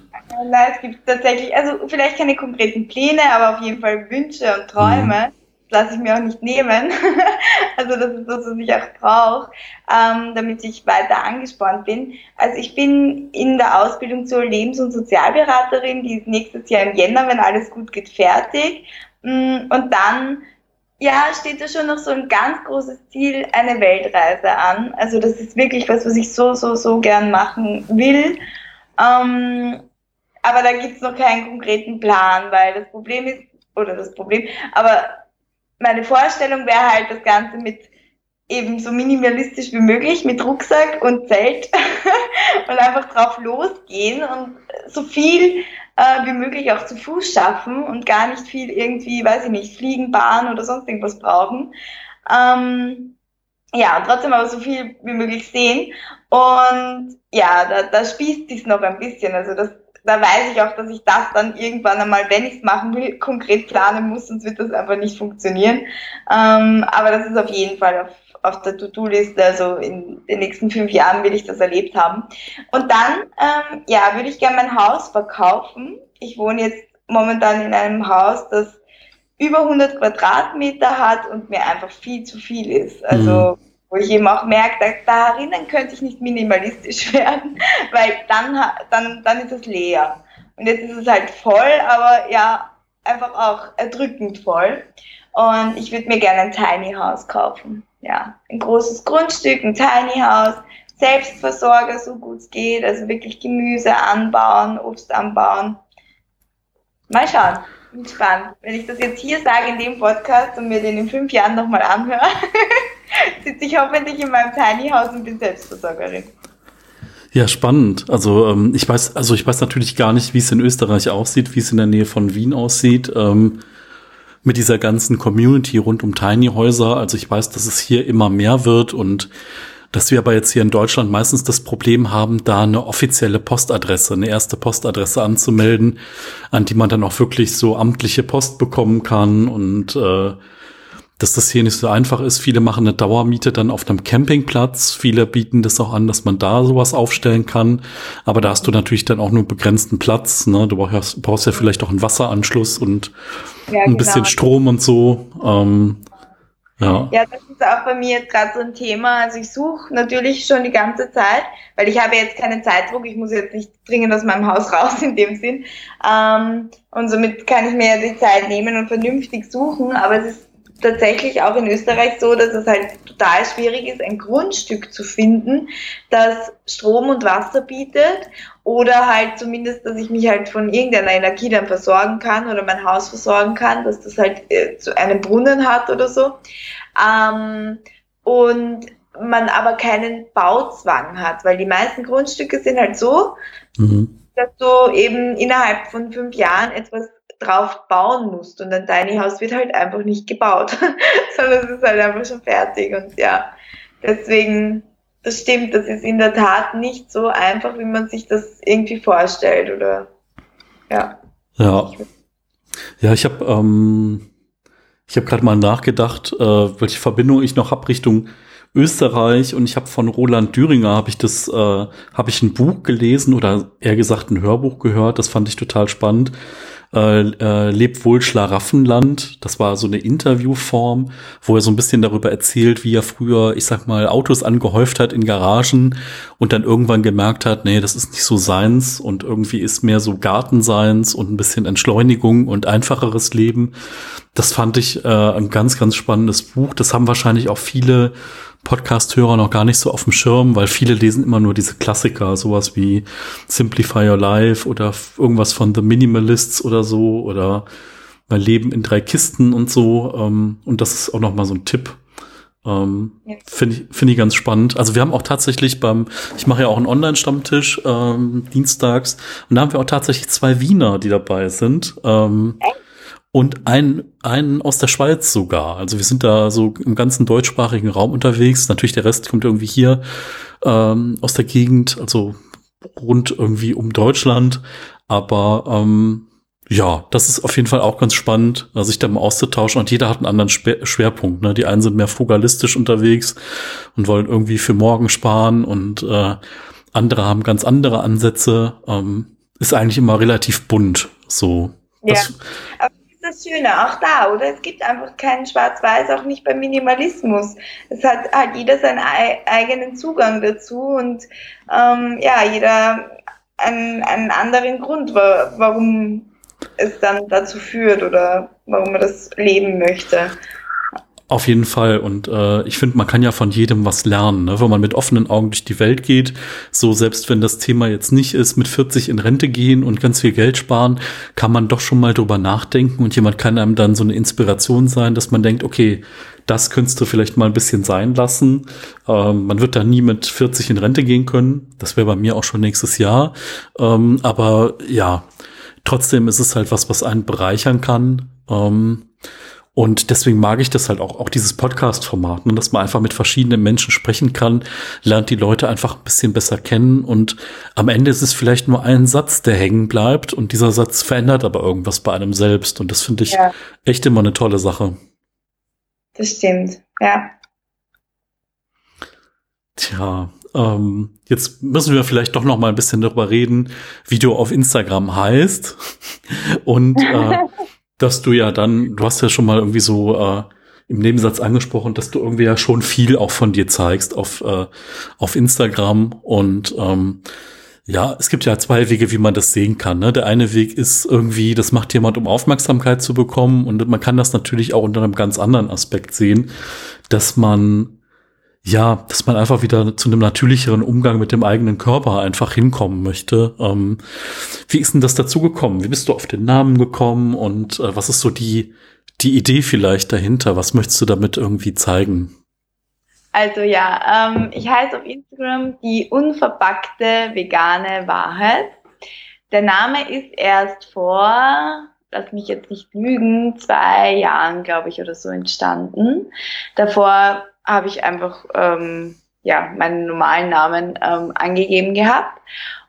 Nein, es gibt tatsächlich, also vielleicht keine konkreten Pläne, aber auf jeden Fall Wünsche und Träume. Mhm. Das lasse ich mir auch nicht nehmen. also das ist das, was ich auch brauche, ähm, damit ich weiter angespornt bin. Also ich bin in der Ausbildung zur Lebens- und Sozialberaterin, die ist nächstes Jahr im Jänner, wenn alles gut geht, fertig. Mm, und dann, ja, steht da schon noch so ein ganz großes Ziel, eine Weltreise an. Also das ist wirklich was, was ich so, so, so gern machen will. Ähm, aber da gibt es noch keinen konkreten Plan, weil das Problem ist, oder das Problem, aber meine Vorstellung wäre halt das Ganze mit eben so minimalistisch wie möglich, mit Rucksack und Zelt und einfach drauf losgehen und so viel äh, wie möglich auch zu Fuß schaffen und gar nicht viel irgendwie, weiß ich nicht, fliegen, Bahn oder sonst irgendwas brauchen. Ähm, ja, trotzdem aber so viel wie möglich sehen. Und ja, da, da spießt sich noch ein bisschen. Also das, da weiß ich auch, dass ich das dann irgendwann einmal, wenn ich es machen will, konkret planen muss, sonst wird das einfach nicht funktionieren. Ähm, aber das ist auf jeden Fall auf auf der To-Do-Liste, also in den nächsten fünf Jahren will ich das erlebt haben. Und dann, ähm, ja, würde ich gerne mein Haus verkaufen. Ich wohne jetzt momentan in einem Haus, das über 100 Quadratmeter hat und mir einfach viel zu viel ist. Also, mhm. wo ich eben auch merke, da, darin könnte ich nicht minimalistisch werden, weil dann, dann, dann ist es leer. Und jetzt ist es halt voll, aber ja, einfach auch erdrückend voll. Und ich würde mir gerne ein Tiny House kaufen. Ja, ein großes Grundstück, ein Tiny House, Selbstversorger, so gut es geht. Also wirklich Gemüse anbauen, Obst anbauen. Mal schauen. Bin gespannt. Wenn ich das jetzt hier sage in dem Podcast und mir den in fünf Jahren nochmal anhöre, sitze ich hoffentlich in meinem Tiny House und bin Selbstversorgerin. Ja, spannend. Also ähm, ich weiß, also ich weiß natürlich gar nicht, wie es in Österreich aussieht, wie es in der Nähe von Wien aussieht. Ähm, mit dieser ganzen Community rund um Tiny Häuser. Also ich weiß, dass es hier immer mehr wird und dass wir aber jetzt hier in Deutschland meistens das Problem haben, da eine offizielle Postadresse, eine erste Postadresse anzumelden, an die man dann auch wirklich so amtliche Post bekommen kann und äh, dass das hier nicht so einfach ist. Viele machen eine Dauermiete dann auf einem Campingplatz. Viele bieten das auch an, dass man da sowas aufstellen kann. Aber da hast du natürlich dann auch nur begrenzten Platz. Ne? Du brauchst, brauchst ja vielleicht auch einen Wasseranschluss und ja, ein genau. bisschen Strom und so. Ähm, ja. ja, das ist auch bei mir jetzt gerade so ein Thema. Also ich suche natürlich schon die ganze Zeit, weil ich habe jetzt keinen Zeitdruck. Ich muss jetzt nicht dringend aus meinem Haus raus in dem Sinn. Ähm, und somit kann ich mir ja die Zeit nehmen und vernünftig suchen. Aber es ist tatsächlich auch in Österreich so, dass es halt total schwierig ist, ein Grundstück zu finden, das Strom und Wasser bietet oder halt zumindest, dass ich mich halt von irgendeiner Energie dann versorgen kann oder mein Haus versorgen kann, dass das halt äh, zu einem Brunnen hat oder so. Ähm, und man aber keinen Bauzwang hat, weil die meisten Grundstücke sind halt so, mhm. dass du eben innerhalb von fünf Jahren etwas drauf bauen musst. Und ein Tiny House wird halt einfach nicht gebaut, sondern es ist halt einfach schon fertig. Und ja, deswegen, das stimmt, das ist in der Tat nicht so einfach, wie man sich das irgendwie vorstellt. Oder ja. Ja. Ja, ich habe ähm, ich habe gerade mal nachgedacht, äh, welche Verbindung ich noch habe Richtung Österreich und ich habe von Roland Düringer habe ich das äh, habe ich ein Buch gelesen oder eher gesagt ein Hörbuch gehört, das fand ich total spannend äh, äh, Lebt wohl Schlaraffenland. Das war so eine Interviewform, wo er so ein bisschen darüber erzählt, wie er früher, ich sag mal, Autos angehäuft hat in Garagen und dann irgendwann gemerkt hat, nee, das ist nicht so seins und irgendwie ist mehr so Gartenseins und ein bisschen Entschleunigung und einfacheres Leben. Das fand ich äh, ein ganz, ganz spannendes Buch. Das haben wahrscheinlich auch viele Podcast-Hörer noch gar nicht so auf dem Schirm, weil viele lesen immer nur diese Klassiker, sowas wie Simplify Your Life oder irgendwas von The Minimalists oder so oder mein Leben in drei Kisten und so. Ähm, und das ist auch noch mal so ein Tipp. Ähm. Finde ich, finde ich ganz spannend. Also wir haben auch tatsächlich beim, ich mache ja auch einen Online-Stammtisch ähm, dienstags und da haben wir auch tatsächlich zwei Wiener, die dabei sind. Ähm, Echt? Und einen, einen aus der Schweiz sogar. Also wir sind da so im ganzen deutschsprachigen Raum unterwegs. Natürlich der Rest kommt irgendwie hier ähm, aus der Gegend, also rund irgendwie um Deutschland. Aber ähm, ja, das ist auf jeden Fall auch ganz spannend, äh, sich da mal auszutauschen. Und jeder hat einen anderen Schwerpunkt. Ne? Die einen sind mehr frugalistisch unterwegs und wollen irgendwie für morgen sparen und äh, andere haben ganz andere Ansätze. Ähm, ist eigentlich immer relativ bunt. So. Ja das Schöne, auch da, oder? Es gibt einfach keinen Schwarz-Weiß, auch nicht beim Minimalismus. Es hat, hat jeder seinen eigenen Zugang dazu und ähm, ja, jeder einen, einen anderen Grund, warum es dann dazu führt oder warum er das leben möchte. Auf jeden Fall. Und äh, ich finde, man kann ja von jedem was lernen, ne? wenn man mit offenen Augen durch die Welt geht. So selbst wenn das Thema jetzt nicht ist, mit 40 in Rente gehen und ganz viel Geld sparen, kann man doch schon mal drüber nachdenken und jemand kann einem dann so eine Inspiration sein, dass man denkt, okay, das könntest du vielleicht mal ein bisschen sein lassen. Ähm, man wird da nie mit 40 in Rente gehen können. Das wäre bei mir auch schon nächstes Jahr. Ähm, aber ja, trotzdem ist es halt was, was einen bereichern kann. Ähm, und deswegen mag ich das halt auch, auch dieses Podcast-Format, ne, dass man einfach mit verschiedenen Menschen sprechen kann, lernt die Leute einfach ein bisschen besser kennen und am Ende ist es vielleicht nur ein Satz, der hängen bleibt und dieser Satz verändert aber irgendwas bei einem selbst und das finde ich ja. echt immer eine tolle Sache. Das stimmt, ja. Tja, ähm, jetzt müssen wir vielleicht doch noch mal ein bisschen darüber reden, wie du auf Instagram heißt und äh, dass du ja dann, du hast ja schon mal irgendwie so äh, im Nebensatz angesprochen, dass du irgendwie ja schon viel auch von dir zeigst auf, äh, auf Instagram und ähm, Ja, es gibt ja zwei Wege, wie man das sehen kann. Ne? Der eine Weg ist irgendwie, das macht jemand, um Aufmerksamkeit zu bekommen. Und man kann das natürlich auch unter einem ganz anderen Aspekt sehen, dass man, ja, dass man einfach wieder zu einem natürlicheren Umgang mit dem eigenen Körper einfach hinkommen möchte. Ähm, wie ist denn das dazu gekommen? Wie bist du auf den Namen gekommen? Und äh, was ist so die, die Idee vielleicht dahinter? Was möchtest du damit irgendwie zeigen? Also ja, ähm, ich heiße auf Instagram die unverpackte vegane Wahrheit. Der Name ist erst vor, lass mich jetzt nicht lügen, zwei Jahren, glaube ich, oder so entstanden. Davor habe ich einfach ähm, ja meinen normalen Namen ähm, angegeben gehabt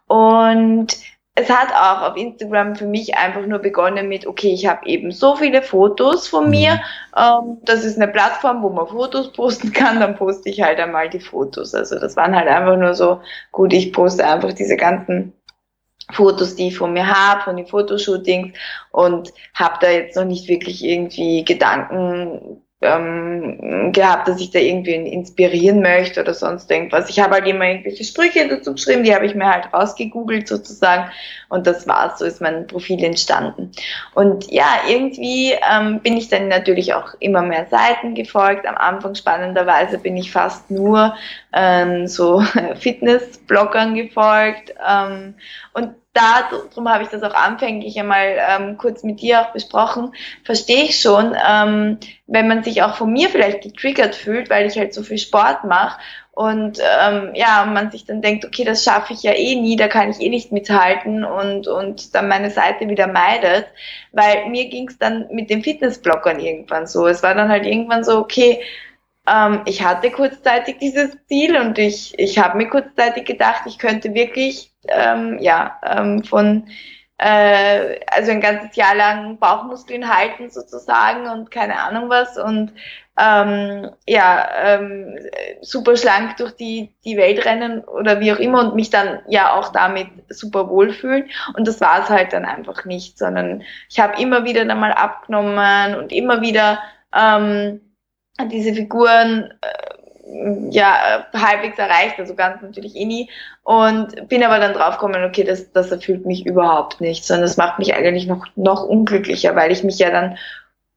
und es hat auch auf Instagram für mich einfach nur begonnen mit, okay, ich habe eben so viele Fotos von mhm. mir. Ähm, das ist eine Plattform, wo man Fotos posten kann, dann poste ich halt einmal die Fotos. Also das waren halt einfach nur so, gut, ich poste einfach diese ganzen Fotos, die ich von mir habe, von den Fotoshootings und habe da jetzt noch nicht wirklich irgendwie Gedanken ähm, gehabt, dass ich da irgendwie inspirieren möchte oder sonst irgendwas. Ich habe halt immer irgendwelche Sprüche dazu geschrieben, die habe ich mir halt rausgegoogelt sozusagen und das war's, so ist mein Profil entstanden. Und ja, irgendwie ähm, bin ich dann natürlich auch immer mehr Seiten gefolgt. Am Anfang spannenderweise bin ich fast nur ähm, so Fitness-Bloggern gefolgt ähm, und darum habe ich das auch anfänglich einmal ähm, kurz mit dir auch besprochen, verstehe ich schon, ähm, wenn man sich auch von mir vielleicht getriggert fühlt, weil ich halt so viel Sport mache und ähm, ja, man sich dann denkt, okay, das schaffe ich ja eh nie, da kann ich eh nicht mithalten und, und dann meine Seite wieder meidet, weil mir ging es dann mit den Fitnessblockern irgendwann so. Es war dann halt irgendwann so, okay, ähm, ich hatte kurzzeitig dieses Ziel und ich, ich habe mir kurzzeitig gedacht, ich könnte wirklich ähm, ja, ähm, von äh, also ein ganzes Jahr lang Bauchmuskeln halten sozusagen und keine Ahnung was und ähm, ja, ähm, super schlank durch die, die Welt rennen oder wie auch immer und mich dann ja auch damit super wohlfühlen. Und das war es halt dann einfach nicht, sondern ich habe immer wieder dann mal abgenommen und immer wieder ähm, diese Figuren äh, ja halbwegs erreicht, also ganz natürlich eh nie. Und bin aber dann draufgekommen, okay, das, das erfüllt mich überhaupt nicht, sondern das macht mich eigentlich noch, noch unglücklicher, weil ich mich ja dann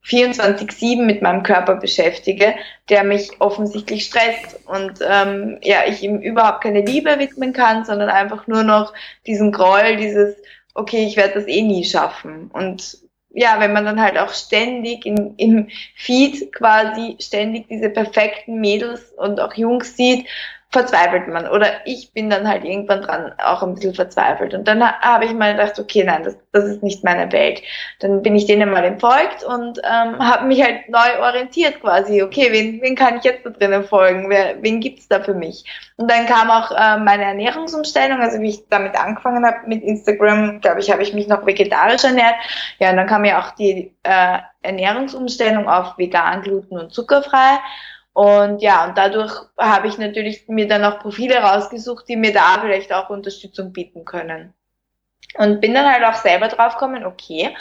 24-7 mit meinem Körper beschäftige, der mich offensichtlich stresst und ähm, ja, ich ihm überhaupt keine Liebe widmen kann, sondern einfach nur noch diesen Groll, dieses, okay, ich werde das eh nie schaffen. Und ja, wenn man dann halt auch ständig in, im Feed quasi ständig diese perfekten Mädels und auch Jungs sieht, verzweifelt man. Oder ich bin dann halt irgendwann dran auch ein bisschen verzweifelt. Und dann habe ich mal gedacht, okay, nein, das, das ist nicht meine Welt. Dann bin ich denen mal entfolgt und ähm, habe mich halt neu orientiert quasi. Okay, wen, wen kann ich jetzt da drinnen folgen? Wer, wen gibt's da für mich? Und dann kam auch äh, meine Ernährungsumstellung. Also wie ich damit angefangen habe mit Instagram, glaube ich, habe ich mich noch vegetarisch ernährt. Ja, und dann kam ja auch die äh, Ernährungsumstellung auf vegan, gluten- und zuckerfrei. Und ja, und dadurch habe ich natürlich mir dann auch Profile rausgesucht, die mir da vielleicht auch Unterstützung bieten können. Und bin dann halt auch selber drauf gekommen, okay,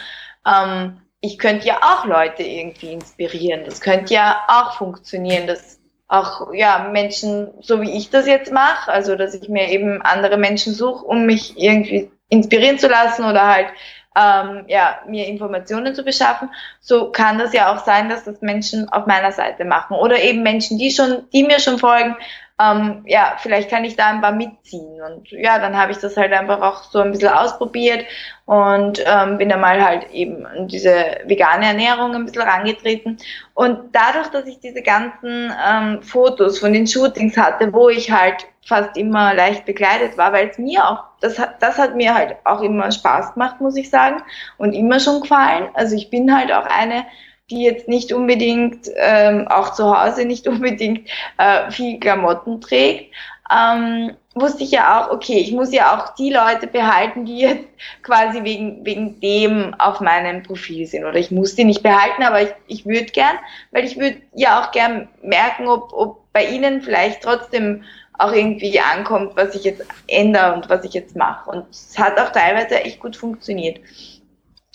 ähm, ich könnte ja auch Leute irgendwie inspirieren. Das könnte ja auch funktionieren, dass auch ja Menschen, so wie ich das jetzt mache, also dass ich mir eben andere Menschen suche, um mich irgendwie inspirieren zu lassen oder halt ähm, ja, mir Informationen zu beschaffen, so kann das ja auch sein, dass das Menschen auf meiner Seite machen. Oder eben Menschen, die schon, die mir schon folgen, ähm, ja, vielleicht kann ich da ein paar mitziehen. Und ja, dann habe ich das halt einfach auch so ein bisschen ausprobiert und ähm, bin dann mal halt eben in diese vegane Ernährung ein bisschen rangetreten. Und dadurch, dass ich diese ganzen ähm, Fotos von den Shootings hatte, wo ich halt fast immer leicht bekleidet war, weil es mir auch, das das hat mir halt auch immer Spaß gemacht, muss ich sagen, und immer schon gefallen. Also ich bin halt auch eine, die jetzt nicht unbedingt, ähm, auch zu Hause nicht unbedingt äh, viel Klamotten trägt, ähm, wusste ich ja auch, okay, ich muss ja auch die Leute behalten, die jetzt quasi wegen, wegen dem auf meinem Profil sind. Oder ich muss die nicht behalten, aber ich, ich würde gern, weil ich würde ja auch gern merken, ob, ob bei ihnen vielleicht trotzdem auch irgendwie ankommt, was ich jetzt ändere und was ich jetzt mache. Und es hat auch teilweise echt gut funktioniert.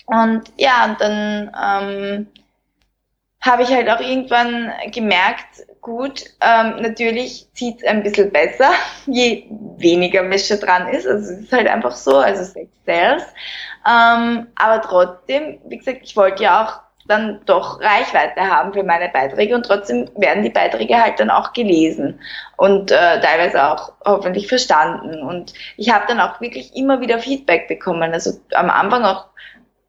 Und ja, und dann ähm, habe ich halt auch irgendwann gemerkt, gut. Ähm, natürlich zieht es ein bisschen besser, je weniger Wäsche dran ist. Also es ist halt einfach so, also Sex sells. Ähm, aber trotzdem, wie gesagt, ich wollte ja auch dann doch Reichweite haben für meine Beiträge und trotzdem werden die Beiträge halt dann auch gelesen und äh, teilweise auch hoffentlich verstanden. Und ich habe dann auch wirklich immer wieder Feedback bekommen. Also am Anfang auch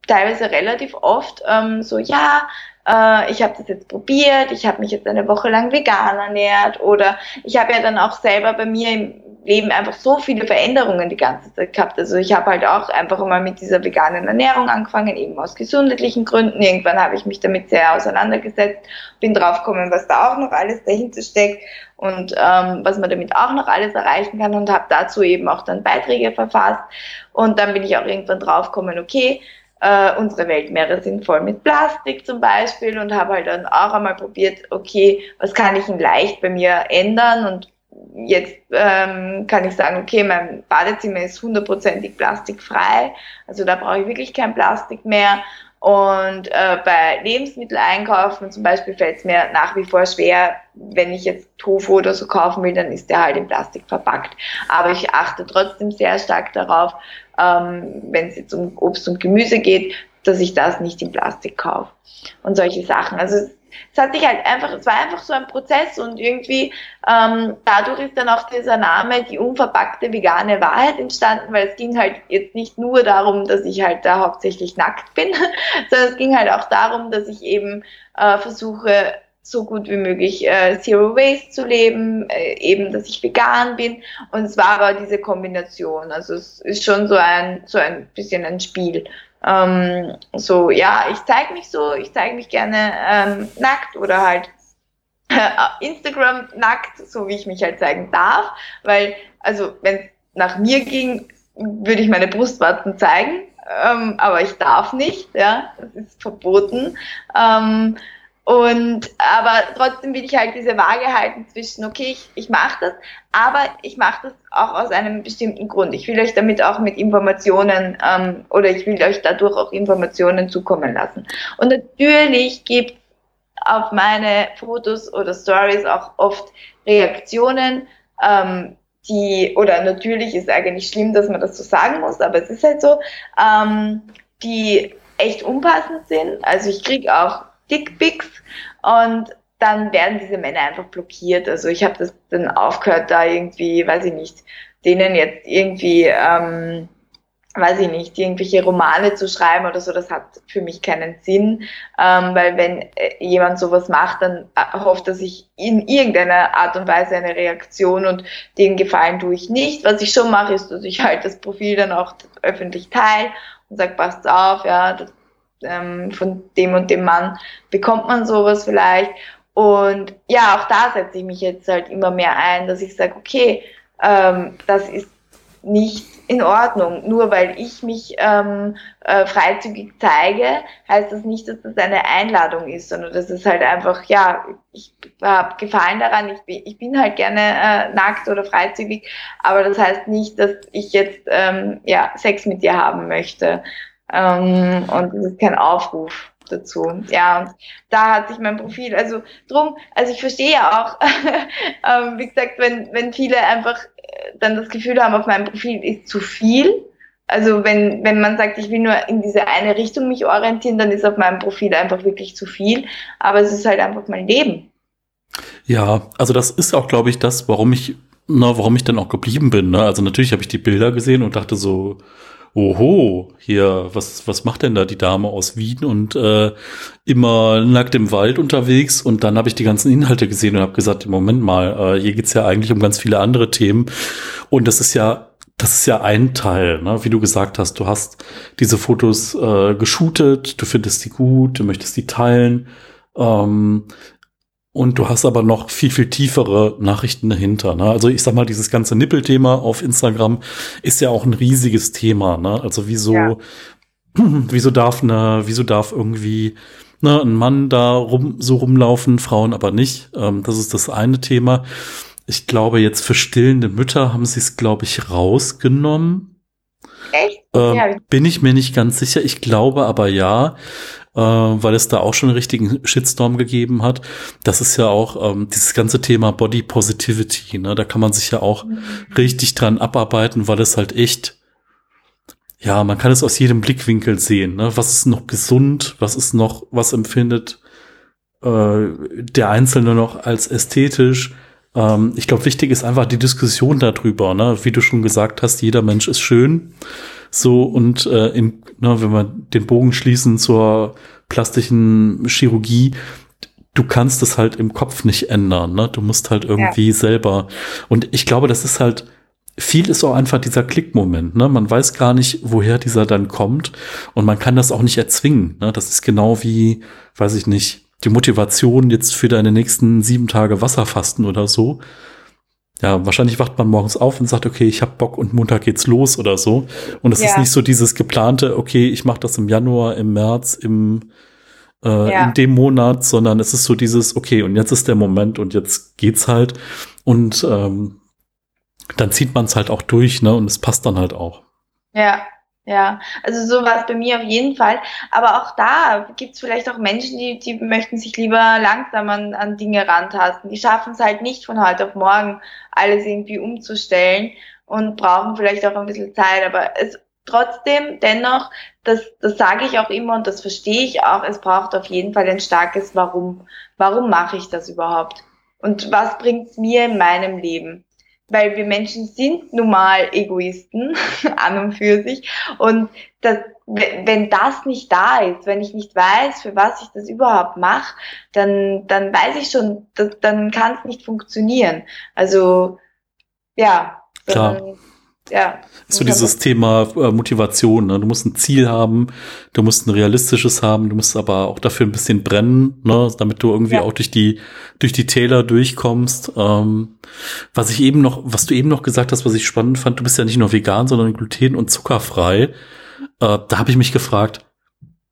teilweise relativ oft ähm, so, ja, äh, ich habe das jetzt probiert, ich habe mich jetzt eine Woche lang vegan ernährt oder ich habe ja dann auch selber bei mir im Leben einfach so viele Veränderungen die ganze Zeit gehabt. Also ich habe halt auch einfach mal mit dieser veganen Ernährung angefangen, eben aus gesundheitlichen Gründen. Irgendwann habe ich mich damit sehr auseinandergesetzt, bin draufgekommen, was da auch noch alles dahinter steckt und ähm, was man damit auch noch alles erreichen kann und habe dazu eben auch dann Beiträge verfasst. Und dann bin ich auch irgendwann draufgekommen, okay, äh, unsere Weltmeere sind voll mit Plastik zum Beispiel und habe halt dann auch einmal probiert, okay, was kann ich in leicht bei mir ändern und jetzt ähm, kann ich sagen, okay, mein Badezimmer ist hundertprozentig plastikfrei, also da brauche ich wirklich kein Plastik mehr. Und äh, bei Lebensmitteleinkaufen zum Beispiel fällt es mir nach wie vor schwer, wenn ich jetzt Tofu oder so kaufen will, dann ist der halt in Plastik verpackt. Aber ich achte trotzdem sehr stark darauf, ähm, wenn es jetzt um Obst und Gemüse geht, dass ich das nicht in Plastik kaufe und solche Sachen. Also es hat sich halt einfach, es war einfach so ein Prozess und irgendwie ähm, dadurch ist dann auch dieser Name die unverpackte vegane Wahrheit entstanden, weil es ging halt jetzt nicht nur darum, dass ich halt da hauptsächlich nackt bin, sondern es ging halt auch darum, dass ich eben äh, versuche, so gut wie möglich äh, Zero Waste zu leben, äh, eben, dass ich vegan bin. Und es war aber diese Kombination. Also es ist schon so ein, so ein bisschen ein Spiel. Ähm, so, ja, ich zeige mich so, ich zeige mich gerne ähm, nackt oder halt äh, Instagram nackt, so wie ich mich halt zeigen darf. Weil, also wenn es nach mir ging, würde ich meine Brustwarzen zeigen. Ähm, aber ich darf nicht, ja, das ist verboten. Ähm, und aber trotzdem will ich halt diese Waage halten zwischen, okay, ich, ich mache das, aber ich mache das auch aus einem bestimmten Grund. Ich will euch damit auch mit Informationen ähm, oder ich will euch dadurch auch Informationen zukommen lassen. Und natürlich gibt auf meine Fotos oder Stories auch oft Reaktionen, ähm, die, oder natürlich ist eigentlich schlimm, dass man das so sagen muss, aber es ist halt so, ähm, die echt unpassend sind. Also ich kriege auch Dickpics und dann werden diese Männer einfach blockiert. Also ich habe das dann aufgehört, da irgendwie, weiß ich nicht, denen jetzt irgendwie, ähm, weiß ich nicht, irgendwelche Romane zu schreiben oder so, das hat für mich keinen Sinn, ähm, weil wenn äh, jemand sowas macht, dann äh, hofft er sich in irgendeiner Art und Weise eine Reaktion und den Gefallen tue ich nicht. Was ich schon mache, ist, dass ich halt das Profil dann auch öffentlich teile und sage, passt auf, ja, das ähm, von dem und dem Mann bekommt man sowas vielleicht. Und ja, auch da setze ich mich jetzt halt immer mehr ein, dass ich sage, okay, ähm, das ist nicht in Ordnung. Nur weil ich mich ähm, äh, freizügig zeige, heißt das nicht, dass das eine Einladung ist, sondern das ist halt einfach, ja, ich habe Gefallen daran, ich bin, ich bin halt gerne äh, nackt oder freizügig, aber das heißt nicht, dass ich jetzt ähm, ja, Sex mit dir haben möchte. Ähm, und es ist kein Aufruf dazu. Ja, da hat sich mein Profil, also drum, also ich verstehe ja auch, ähm, wie gesagt, wenn, wenn viele einfach äh, dann das Gefühl haben, auf meinem Profil ist zu viel. Also wenn, wenn man sagt, ich will nur in diese eine Richtung mich orientieren, dann ist auf meinem Profil einfach wirklich zu viel. Aber es ist halt einfach mein Leben. Ja, also das ist auch, glaube ich, das, warum ich, na, warum ich dann auch geblieben bin. Ne? Also natürlich habe ich die Bilder gesehen und dachte so, oho, hier, was, was macht denn da die Dame aus Wien und äh, immer nackt im Wald unterwegs und dann habe ich die ganzen Inhalte gesehen und habe gesagt, Moment mal, äh, hier geht's ja eigentlich um ganz viele andere Themen und das ist ja das ist ja ein Teil, ne? wie du gesagt hast, du hast diese Fotos äh, geshootet, du findest die gut, du möchtest die teilen. Ähm, und du hast aber noch viel, viel tiefere Nachrichten dahinter. Ne? Also ich sag mal, dieses ganze Nippelthema auf Instagram ist ja auch ein riesiges Thema. Ne? Also wieso, ja. wieso darf ne, wieso darf irgendwie ne, ein Mann da rum, so rumlaufen, Frauen aber nicht? Ähm, das ist das eine Thema. Ich glaube, jetzt für stillende Mütter haben sie es, glaube ich, rausgenommen. Echt? Ähm, ja. Bin ich mir nicht ganz sicher. Ich glaube aber ja. Äh, weil es da auch schon einen richtigen Shitstorm gegeben hat. Das ist ja auch ähm, dieses ganze Thema Body Positivity. Ne? Da kann man sich ja auch mhm. richtig dran abarbeiten, weil es halt echt, ja, man kann es aus jedem Blickwinkel sehen. Ne? Was ist noch gesund? Was ist noch, was empfindet äh, der Einzelne noch als ästhetisch? Ähm, ich glaube, wichtig ist einfach die Diskussion darüber. Ne? Wie du schon gesagt hast, jeder Mensch ist schön. So und äh, in, ne, wenn wir den Bogen schließen zur plastischen Chirurgie, du kannst es halt im Kopf nicht ändern. Ne? Du musst halt irgendwie ja. selber. Und ich glaube, das ist halt viel ist auch einfach dieser Klickmoment. Ne? Man weiß gar nicht, woher dieser dann kommt und man kann das auch nicht erzwingen. Ne? Das ist genau wie, weiß ich nicht, die Motivation jetzt für deine nächsten sieben Tage Wasserfasten oder so. Ja, wahrscheinlich wacht man morgens auf und sagt, okay, ich hab Bock und Montag geht's los oder so. Und es ja. ist nicht so dieses geplante, okay, ich mache das im Januar, im März, im äh, ja. in dem Monat, sondern es ist so dieses, okay, und jetzt ist der Moment und jetzt geht's halt. Und ähm, dann zieht man es halt auch durch, ne? Und es passt dann halt auch. Ja, ja, also so war es bei mir auf jeden Fall. Aber auch da gibt es vielleicht auch Menschen, die, die möchten sich lieber langsam an, an Dinge rantasten. Die schaffen es halt nicht von heute auf morgen, alles irgendwie umzustellen und brauchen vielleicht auch ein bisschen Zeit. Aber es trotzdem, dennoch, das, das sage ich auch immer und das verstehe ich auch, es braucht auf jeden Fall ein starkes Warum. Warum mache ich das überhaupt? Und was bringt's mir in meinem Leben? Weil wir Menschen sind nun mal Egoisten an und für sich. Und das, wenn das nicht da ist, wenn ich nicht weiß, für was ich das überhaupt mache, dann, dann weiß ich schon, dass, dann kann es nicht funktionieren. Also ja, Klar ja. So dieses Thema äh, Motivation. Ne? Du musst ein Ziel haben, du musst ein realistisches haben, du musst aber auch dafür ein bisschen brennen, ne? damit du irgendwie ja. auch durch die durch die Täler durchkommst. Ähm, was ich eben noch, was du eben noch gesagt hast, was ich spannend fand, du bist ja nicht nur vegan, sondern gluten- und zuckerfrei. Äh, da habe ich mich gefragt,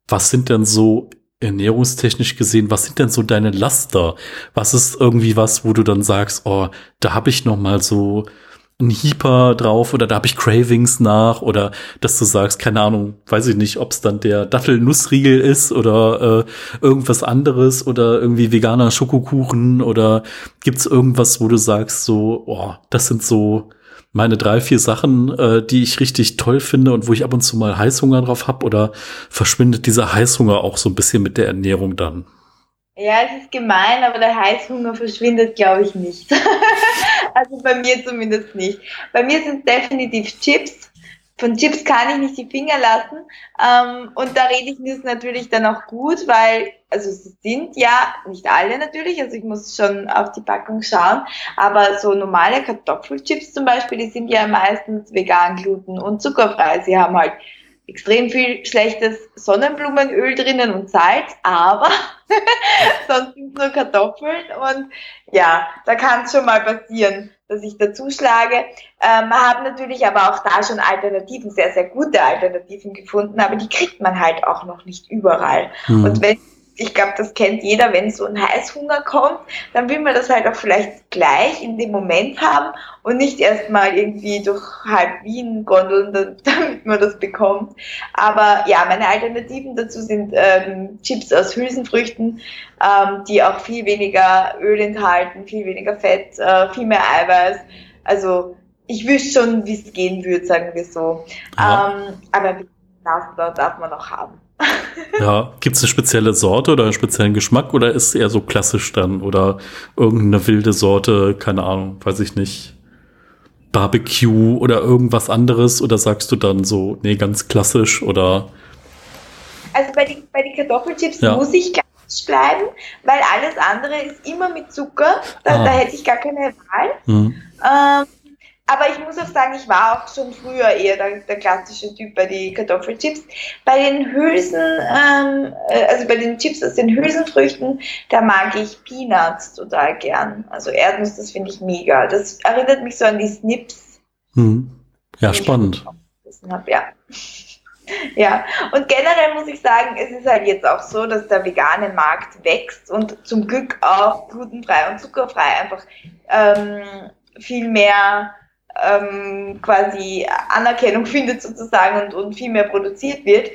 was sind denn so ernährungstechnisch gesehen, was sind denn so deine Laster? Was ist irgendwie was, wo du dann sagst, oh, da habe ich noch mal so ein Heeper drauf oder da habe ich Cravings nach oder dass du sagst, keine Ahnung, weiß ich nicht, ob es dann der Dattel-Nussriegel ist oder äh, irgendwas anderes oder irgendwie veganer Schokokuchen oder gibt's irgendwas, wo du sagst, so, oh, das sind so meine drei, vier Sachen, äh, die ich richtig toll finde und wo ich ab und zu mal Heißhunger drauf hab oder verschwindet dieser Heißhunger auch so ein bisschen mit der Ernährung dann? Ja, es ist gemein, aber der Heißhunger verschwindet, glaube ich, nicht. also bei mir zumindest nicht. Bei mir sind es definitiv Chips. Von Chips kann ich nicht die Finger lassen. Ähm, und da rede ich mir es natürlich dann auch gut, weil, also sie sind ja, nicht alle natürlich, also ich muss schon auf die Packung schauen, aber so normale Kartoffelchips zum Beispiel, die sind ja meistens vegan, gluten und zuckerfrei. Sie haben halt extrem viel schlechtes Sonnenblumenöl drinnen und Salz, aber sonst sind nur Kartoffeln und ja, da kann es schon mal passieren, dass ich dazu schlage. Ähm, man hat natürlich aber auch da schon Alternativen, sehr, sehr gute Alternativen gefunden, aber die kriegt man halt auch noch nicht überall. Mhm. Und wenn ich glaube, das kennt jeder, wenn so ein Heißhunger kommt, dann will man das halt auch vielleicht gleich in dem Moment haben und nicht erstmal irgendwie durch halb Wien gondeln, damit man das bekommt. Aber ja, meine Alternativen dazu sind ähm, Chips aus Hülsenfrüchten, ähm, die auch viel weniger Öl enthalten, viel weniger Fett, äh, viel mehr Eiweiß. Also ich wüsste schon, wie es gehen würde, sagen wir so. Ja. Ähm, aber das darf man auch haben. Ja, gibt es eine spezielle Sorte oder einen speziellen Geschmack oder ist es eher so klassisch dann oder irgendeine wilde Sorte, keine Ahnung, weiß ich nicht, Barbecue oder irgendwas anderes oder sagst du dann so, nee, ganz klassisch oder? Also bei den, bei den Kartoffelchips ja. muss ich klassisch bleiben, weil alles andere ist immer mit Zucker, da, ah. da hätte ich gar keine Wahl. Mhm. Ähm, aber ich muss auch sagen, ich war auch schon früher eher der, der klassische Typ bei den Kartoffelchips. Bei den Hülsen, ähm, äh, also bei den Chips aus den Hülsenfrüchten, da mag ich Peanuts total gern. Also Erdnuss, das finde ich mega. Das erinnert mich so an die Snips. Hm. Ja, spannend. Hab, ja. Ja, und generell muss ich sagen, es ist halt jetzt auch so, dass der vegane Markt wächst und zum Glück auch glutenfrei und zuckerfrei einfach ähm, viel mehr ähm, quasi Anerkennung findet sozusagen und, und viel mehr produziert wird.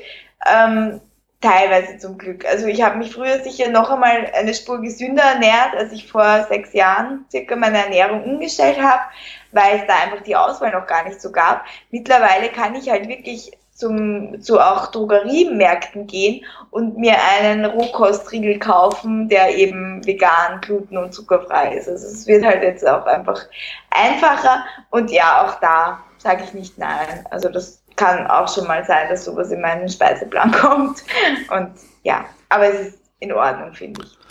Ähm, Teilweise zum Glück. Also ich habe mich früher sicher noch einmal eine Spur gesünder ernährt, als ich vor sechs Jahren circa meine Ernährung umgestellt habe, weil es da einfach die Auswahl noch gar nicht so gab. Mittlerweile kann ich halt wirklich zum, zu auch Drogeriemärkten gehen und mir einen Rohkostriegel kaufen, der eben vegan, gluten- und zuckerfrei ist. Also es wird halt jetzt auch einfach einfacher und ja, auch da sage ich nicht nein. Also das kann auch schon mal sein, dass sowas in meinen Speiseplan kommt. Und ja, aber es ist in Ordnung, finde ich.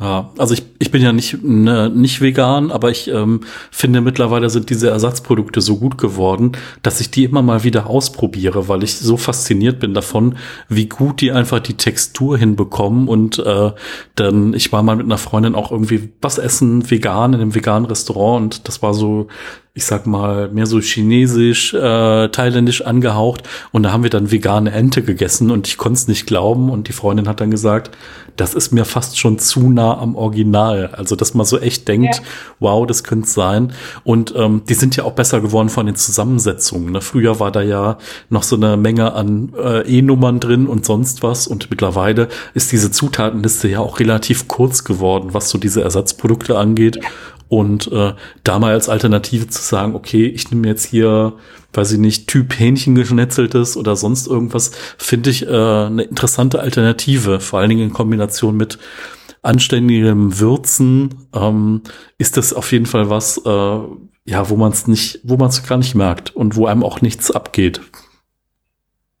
Ja, also ich, ich bin ja nicht, ne, nicht vegan, aber ich ähm, finde mittlerweile sind diese Ersatzprodukte so gut geworden, dass ich die immer mal wieder ausprobiere, weil ich so fasziniert bin davon, wie gut die einfach die Textur hinbekommen. Und äh, dann, ich war mal mit einer Freundin auch irgendwie was essen, vegan, in einem veganen Restaurant und das war so ich sag mal, mehr so chinesisch, äh, thailändisch angehaucht. Und da haben wir dann vegane Ente gegessen und ich konnte es nicht glauben. Und die Freundin hat dann gesagt, das ist mir fast schon zu nah am Original. Also, dass man so echt denkt, ja. wow, das könnte es sein. Und ähm, die sind ja auch besser geworden von den Zusammensetzungen. Ne? Früher war da ja noch so eine Menge an äh, E-Nummern drin und sonst was. Und mittlerweile ist diese Zutatenliste ja auch relativ kurz geworden, was so diese Ersatzprodukte angeht. Und äh, da mal als Alternative zu sagen, okay, ich nehme jetzt hier, weiß ich nicht, Typ Hähnchen geschnetzeltes oder sonst irgendwas, finde ich äh, eine interessante Alternative, vor allen Dingen in Kombination mit anständigem Würzen, ähm, ist das auf jeden Fall was, äh, ja, wo man es nicht, wo man es gar nicht merkt und wo einem auch nichts abgeht.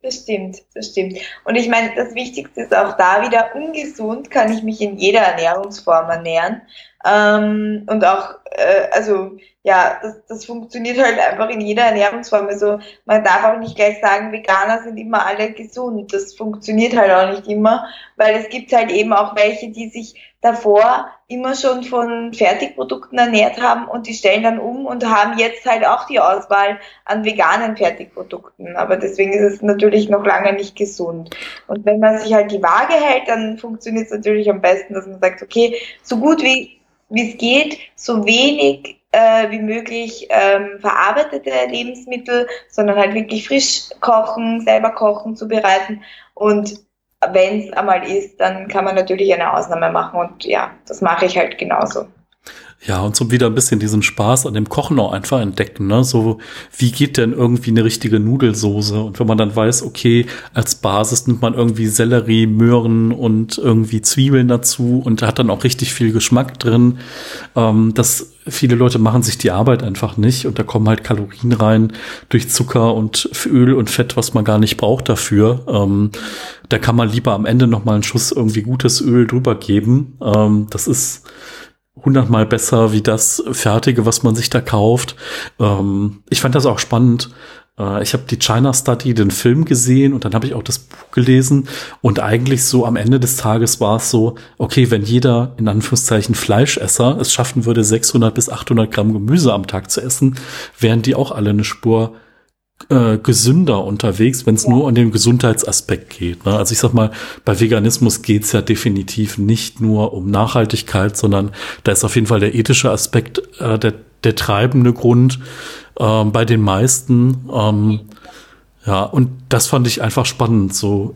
Das stimmt, das stimmt. Und ich meine, das Wichtigste ist auch da wieder, ungesund kann ich mich in jeder Ernährungsform ernähren. Ähm, und auch, äh, also ja, das, das funktioniert halt einfach in jeder Ernährungsform. Also man darf auch nicht gleich sagen, Veganer sind immer alle gesund. Das funktioniert halt auch nicht immer, weil es gibt halt eben auch welche, die sich davor immer schon von Fertigprodukten ernährt haben und die stellen dann um und haben jetzt halt auch die Auswahl an veganen Fertigprodukten. Aber deswegen ist es natürlich noch lange nicht gesund. Und wenn man sich halt die Waage hält, dann funktioniert es natürlich am besten, dass man sagt, okay, so gut wie wie es geht, so wenig äh, wie möglich ähm, verarbeitete Lebensmittel, sondern halt wirklich frisch kochen, selber kochen, zubereiten. Und wenn es einmal ist, dann kann man natürlich eine Ausnahme machen. Und ja, das mache ich halt genauso. Ja, und so wieder ein bisschen diesen Spaß an dem Kochen auch einfach entdecken, ne? So, wie geht denn irgendwie eine richtige Nudelsoße? Und wenn man dann weiß, okay, als Basis nimmt man irgendwie Sellerie, Möhren und irgendwie Zwiebeln dazu und hat dann auch richtig viel Geschmack drin. Ähm, das, viele Leute machen sich die Arbeit einfach nicht und da kommen halt Kalorien rein durch Zucker und Öl und Fett, was man gar nicht braucht dafür. Ähm, da kann man lieber am Ende noch mal einen Schuss irgendwie gutes Öl drüber geben. Ähm, das ist, hundertmal besser wie das fertige, was man sich da kauft. Ähm, ich fand das auch spannend. Äh, ich habe die China Study, den Film gesehen und dann habe ich auch das Buch gelesen und eigentlich so am Ende des Tages war es so, okay, wenn jeder in Anführungszeichen Fleischesser es schaffen würde, 600 bis 800 Gramm Gemüse am Tag zu essen, wären die auch alle eine Spur äh, gesünder unterwegs, wenn es ja. nur um den Gesundheitsaspekt geht. Ne? Also ich sag mal, bei Veganismus geht es ja definitiv nicht nur um Nachhaltigkeit, sondern da ist auf jeden Fall der ethische Aspekt äh, der, der treibende Grund äh, bei den meisten. Ähm, ja, und das fand ich einfach spannend. So,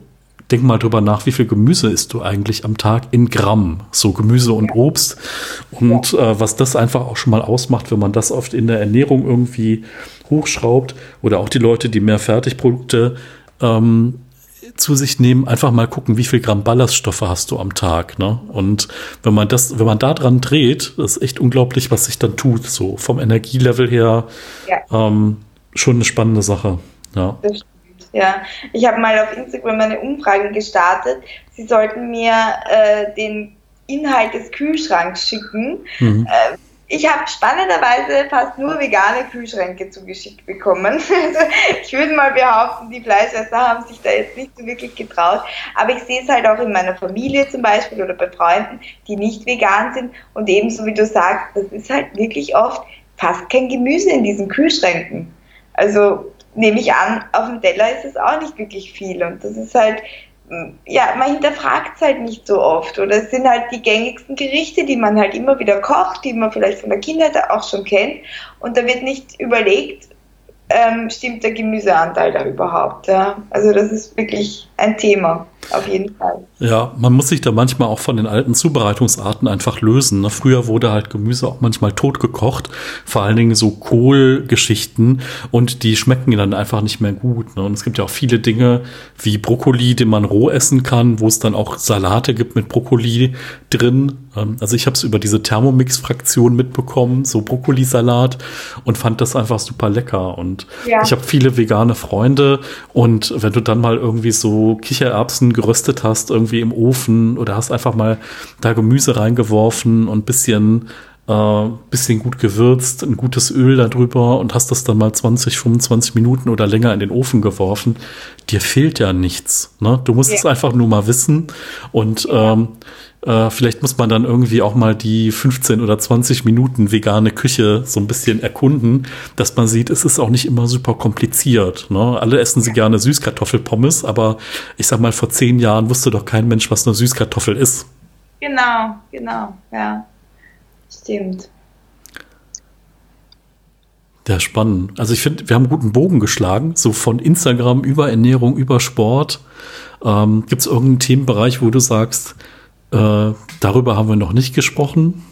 denk mal drüber nach, wie viel Gemüse isst du eigentlich am Tag in Gramm? So Gemüse und Obst. Und äh, was das einfach auch schon mal ausmacht, wenn man das oft in der Ernährung irgendwie hochschraubt oder auch die Leute, die mehr Fertigprodukte ähm, zu sich nehmen, einfach mal gucken, wie viel Gramm Ballaststoffe hast du am Tag. Ne? Und wenn man das, wenn man da dran dreht, das ist echt unglaublich, was sich dann tut. So vom Energielevel her ja. ähm, schon eine spannende Sache. Ja. Ja, ich habe mal auf Instagram eine Umfrage gestartet. Sie sollten mir äh, den Inhalt des Kühlschranks schicken. Mhm. Äh, ich habe spannenderweise fast nur vegane Kühlschränke zugeschickt bekommen. Also ich würde mal behaupten, die Fleischesser haben sich da jetzt nicht so wirklich getraut. Aber ich sehe es halt auch in meiner Familie zum Beispiel oder bei Freunden, die nicht vegan sind. Und ebenso wie du sagst, das ist halt wirklich oft fast kein Gemüse in diesen Kühlschränken. Also nehme ich an, auf dem Teller ist es auch nicht wirklich viel. Und das ist halt ja, man hinterfragt es halt nicht so oft. Oder es sind halt die gängigsten Gerichte, die man halt immer wieder kocht, die man vielleicht von der Kindheit auch schon kennt. Und da wird nicht überlegt, ähm, stimmt der Gemüseanteil da überhaupt. Ja? Also das ist wirklich ein Thema. Auf jeden Fall. Ja, man muss sich da manchmal auch von den alten Zubereitungsarten einfach lösen. Ne? Früher wurde halt Gemüse auch manchmal tot gekocht, vor allen Dingen so Kohlgeschichten und die schmecken dann einfach nicht mehr gut. Ne? Und es gibt ja auch viele Dinge wie Brokkoli, den man roh essen kann, wo es dann auch Salate gibt mit Brokkoli drin. Ähm, also ich habe es über diese Thermomix-Fraktion mitbekommen, so Brokkolisalat und fand das einfach super lecker. Und ja. ich habe viele vegane Freunde und wenn du dann mal irgendwie so Kichererbsen geröstet hast, irgendwie im Ofen oder hast einfach mal da Gemüse reingeworfen und bisschen äh, bisschen gut gewürzt, ein gutes Öl darüber und hast das dann mal 20, 25 Minuten oder länger in den Ofen geworfen, dir fehlt ja nichts. Ne? Du musst ja. es einfach nur mal wissen und ähm, äh, vielleicht muss man dann irgendwie auch mal die 15 oder 20 Minuten vegane Küche so ein bisschen erkunden, dass man sieht, es ist auch nicht immer super kompliziert. Ne? Alle essen sie gerne Süßkartoffelpommes, aber ich sag mal, vor zehn Jahren wusste doch kein Mensch, was eine Süßkartoffel ist. Genau, genau, ja. Stimmt. Ja, spannend. Also ich finde, wir haben einen guten Bogen geschlagen, so von Instagram über Ernährung, über Sport. Ähm, Gibt es irgendeinen Themenbereich, wo du sagst, äh, darüber haben wir noch nicht gesprochen?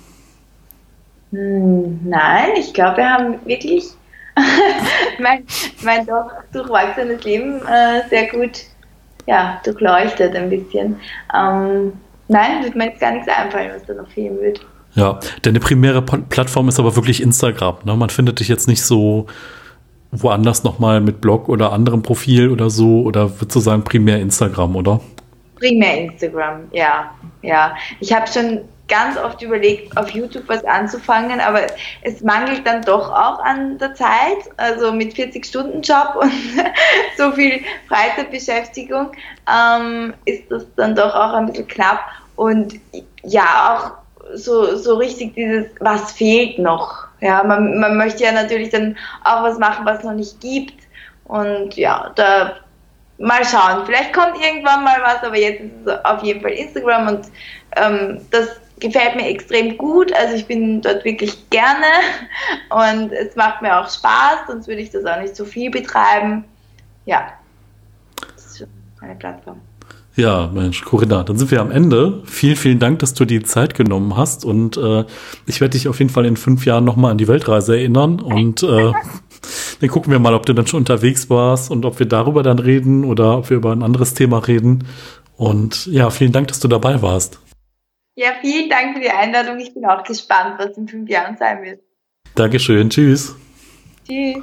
Hm, nein, ich glaube, wir haben wirklich mein, mein doch durchwachsenes Leben äh, sehr gut ja, durchleuchtet ein bisschen. Ähm, nein, wird mir jetzt gar nichts einfallen, was da noch fehlen wird. Ja, deine primäre Plattform ist aber wirklich Instagram. Ne? Man findet dich jetzt nicht so woanders nochmal mit Blog oder anderem Profil oder so, oder würdest du sagen primär Instagram, oder? Primär Instagram, ja. Ja. Ich habe schon ganz oft überlegt, auf YouTube was anzufangen, aber es mangelt dann doch auch an der Zeit. Also mit 40-Stunden-Job und so viel Freizeitbeschäftigung ähm, ist das dann doch auch ein bisschen knapp. Und ja, auch so, so richtig dieses, was fehlt noch. Ja, man, man möchte ja natürlich dann auch was machen, was es noch nicht gibt. Und ja, da mal schauen. Vielleicht kommt irgendwann mal was, aber jetzt ist es auf jeden Fall Instagram und ähm, das gefällt mir extrem gut. Also ich bin dort wirklich gerne und es macht mir auch Spaß, sonst würde ich das auch nicht so viel betreiben. Ja, das ist eine Plattform. Ja, Mensch, Corinna, dann sind wir am Ende. Vielen, vielen Dank, dass du die Zeit genommen hast und äh, ich werde dich auf jeden Fall in fünf Jahren nochmal an die Weltreise erinnern und äh, dann gucken wir mal, ob du dann schon unterwegs warst und ob wir darüber dann reden oder ob wir über ein anderes Thema reden. Und ja, vielen Dank, dass du dabei warst. Ja, vielen Dank für die Einladung. Ich bin auch gespannt, was in fünf Jahren sein wird. Dankeschön. Tschüss. Tschüss.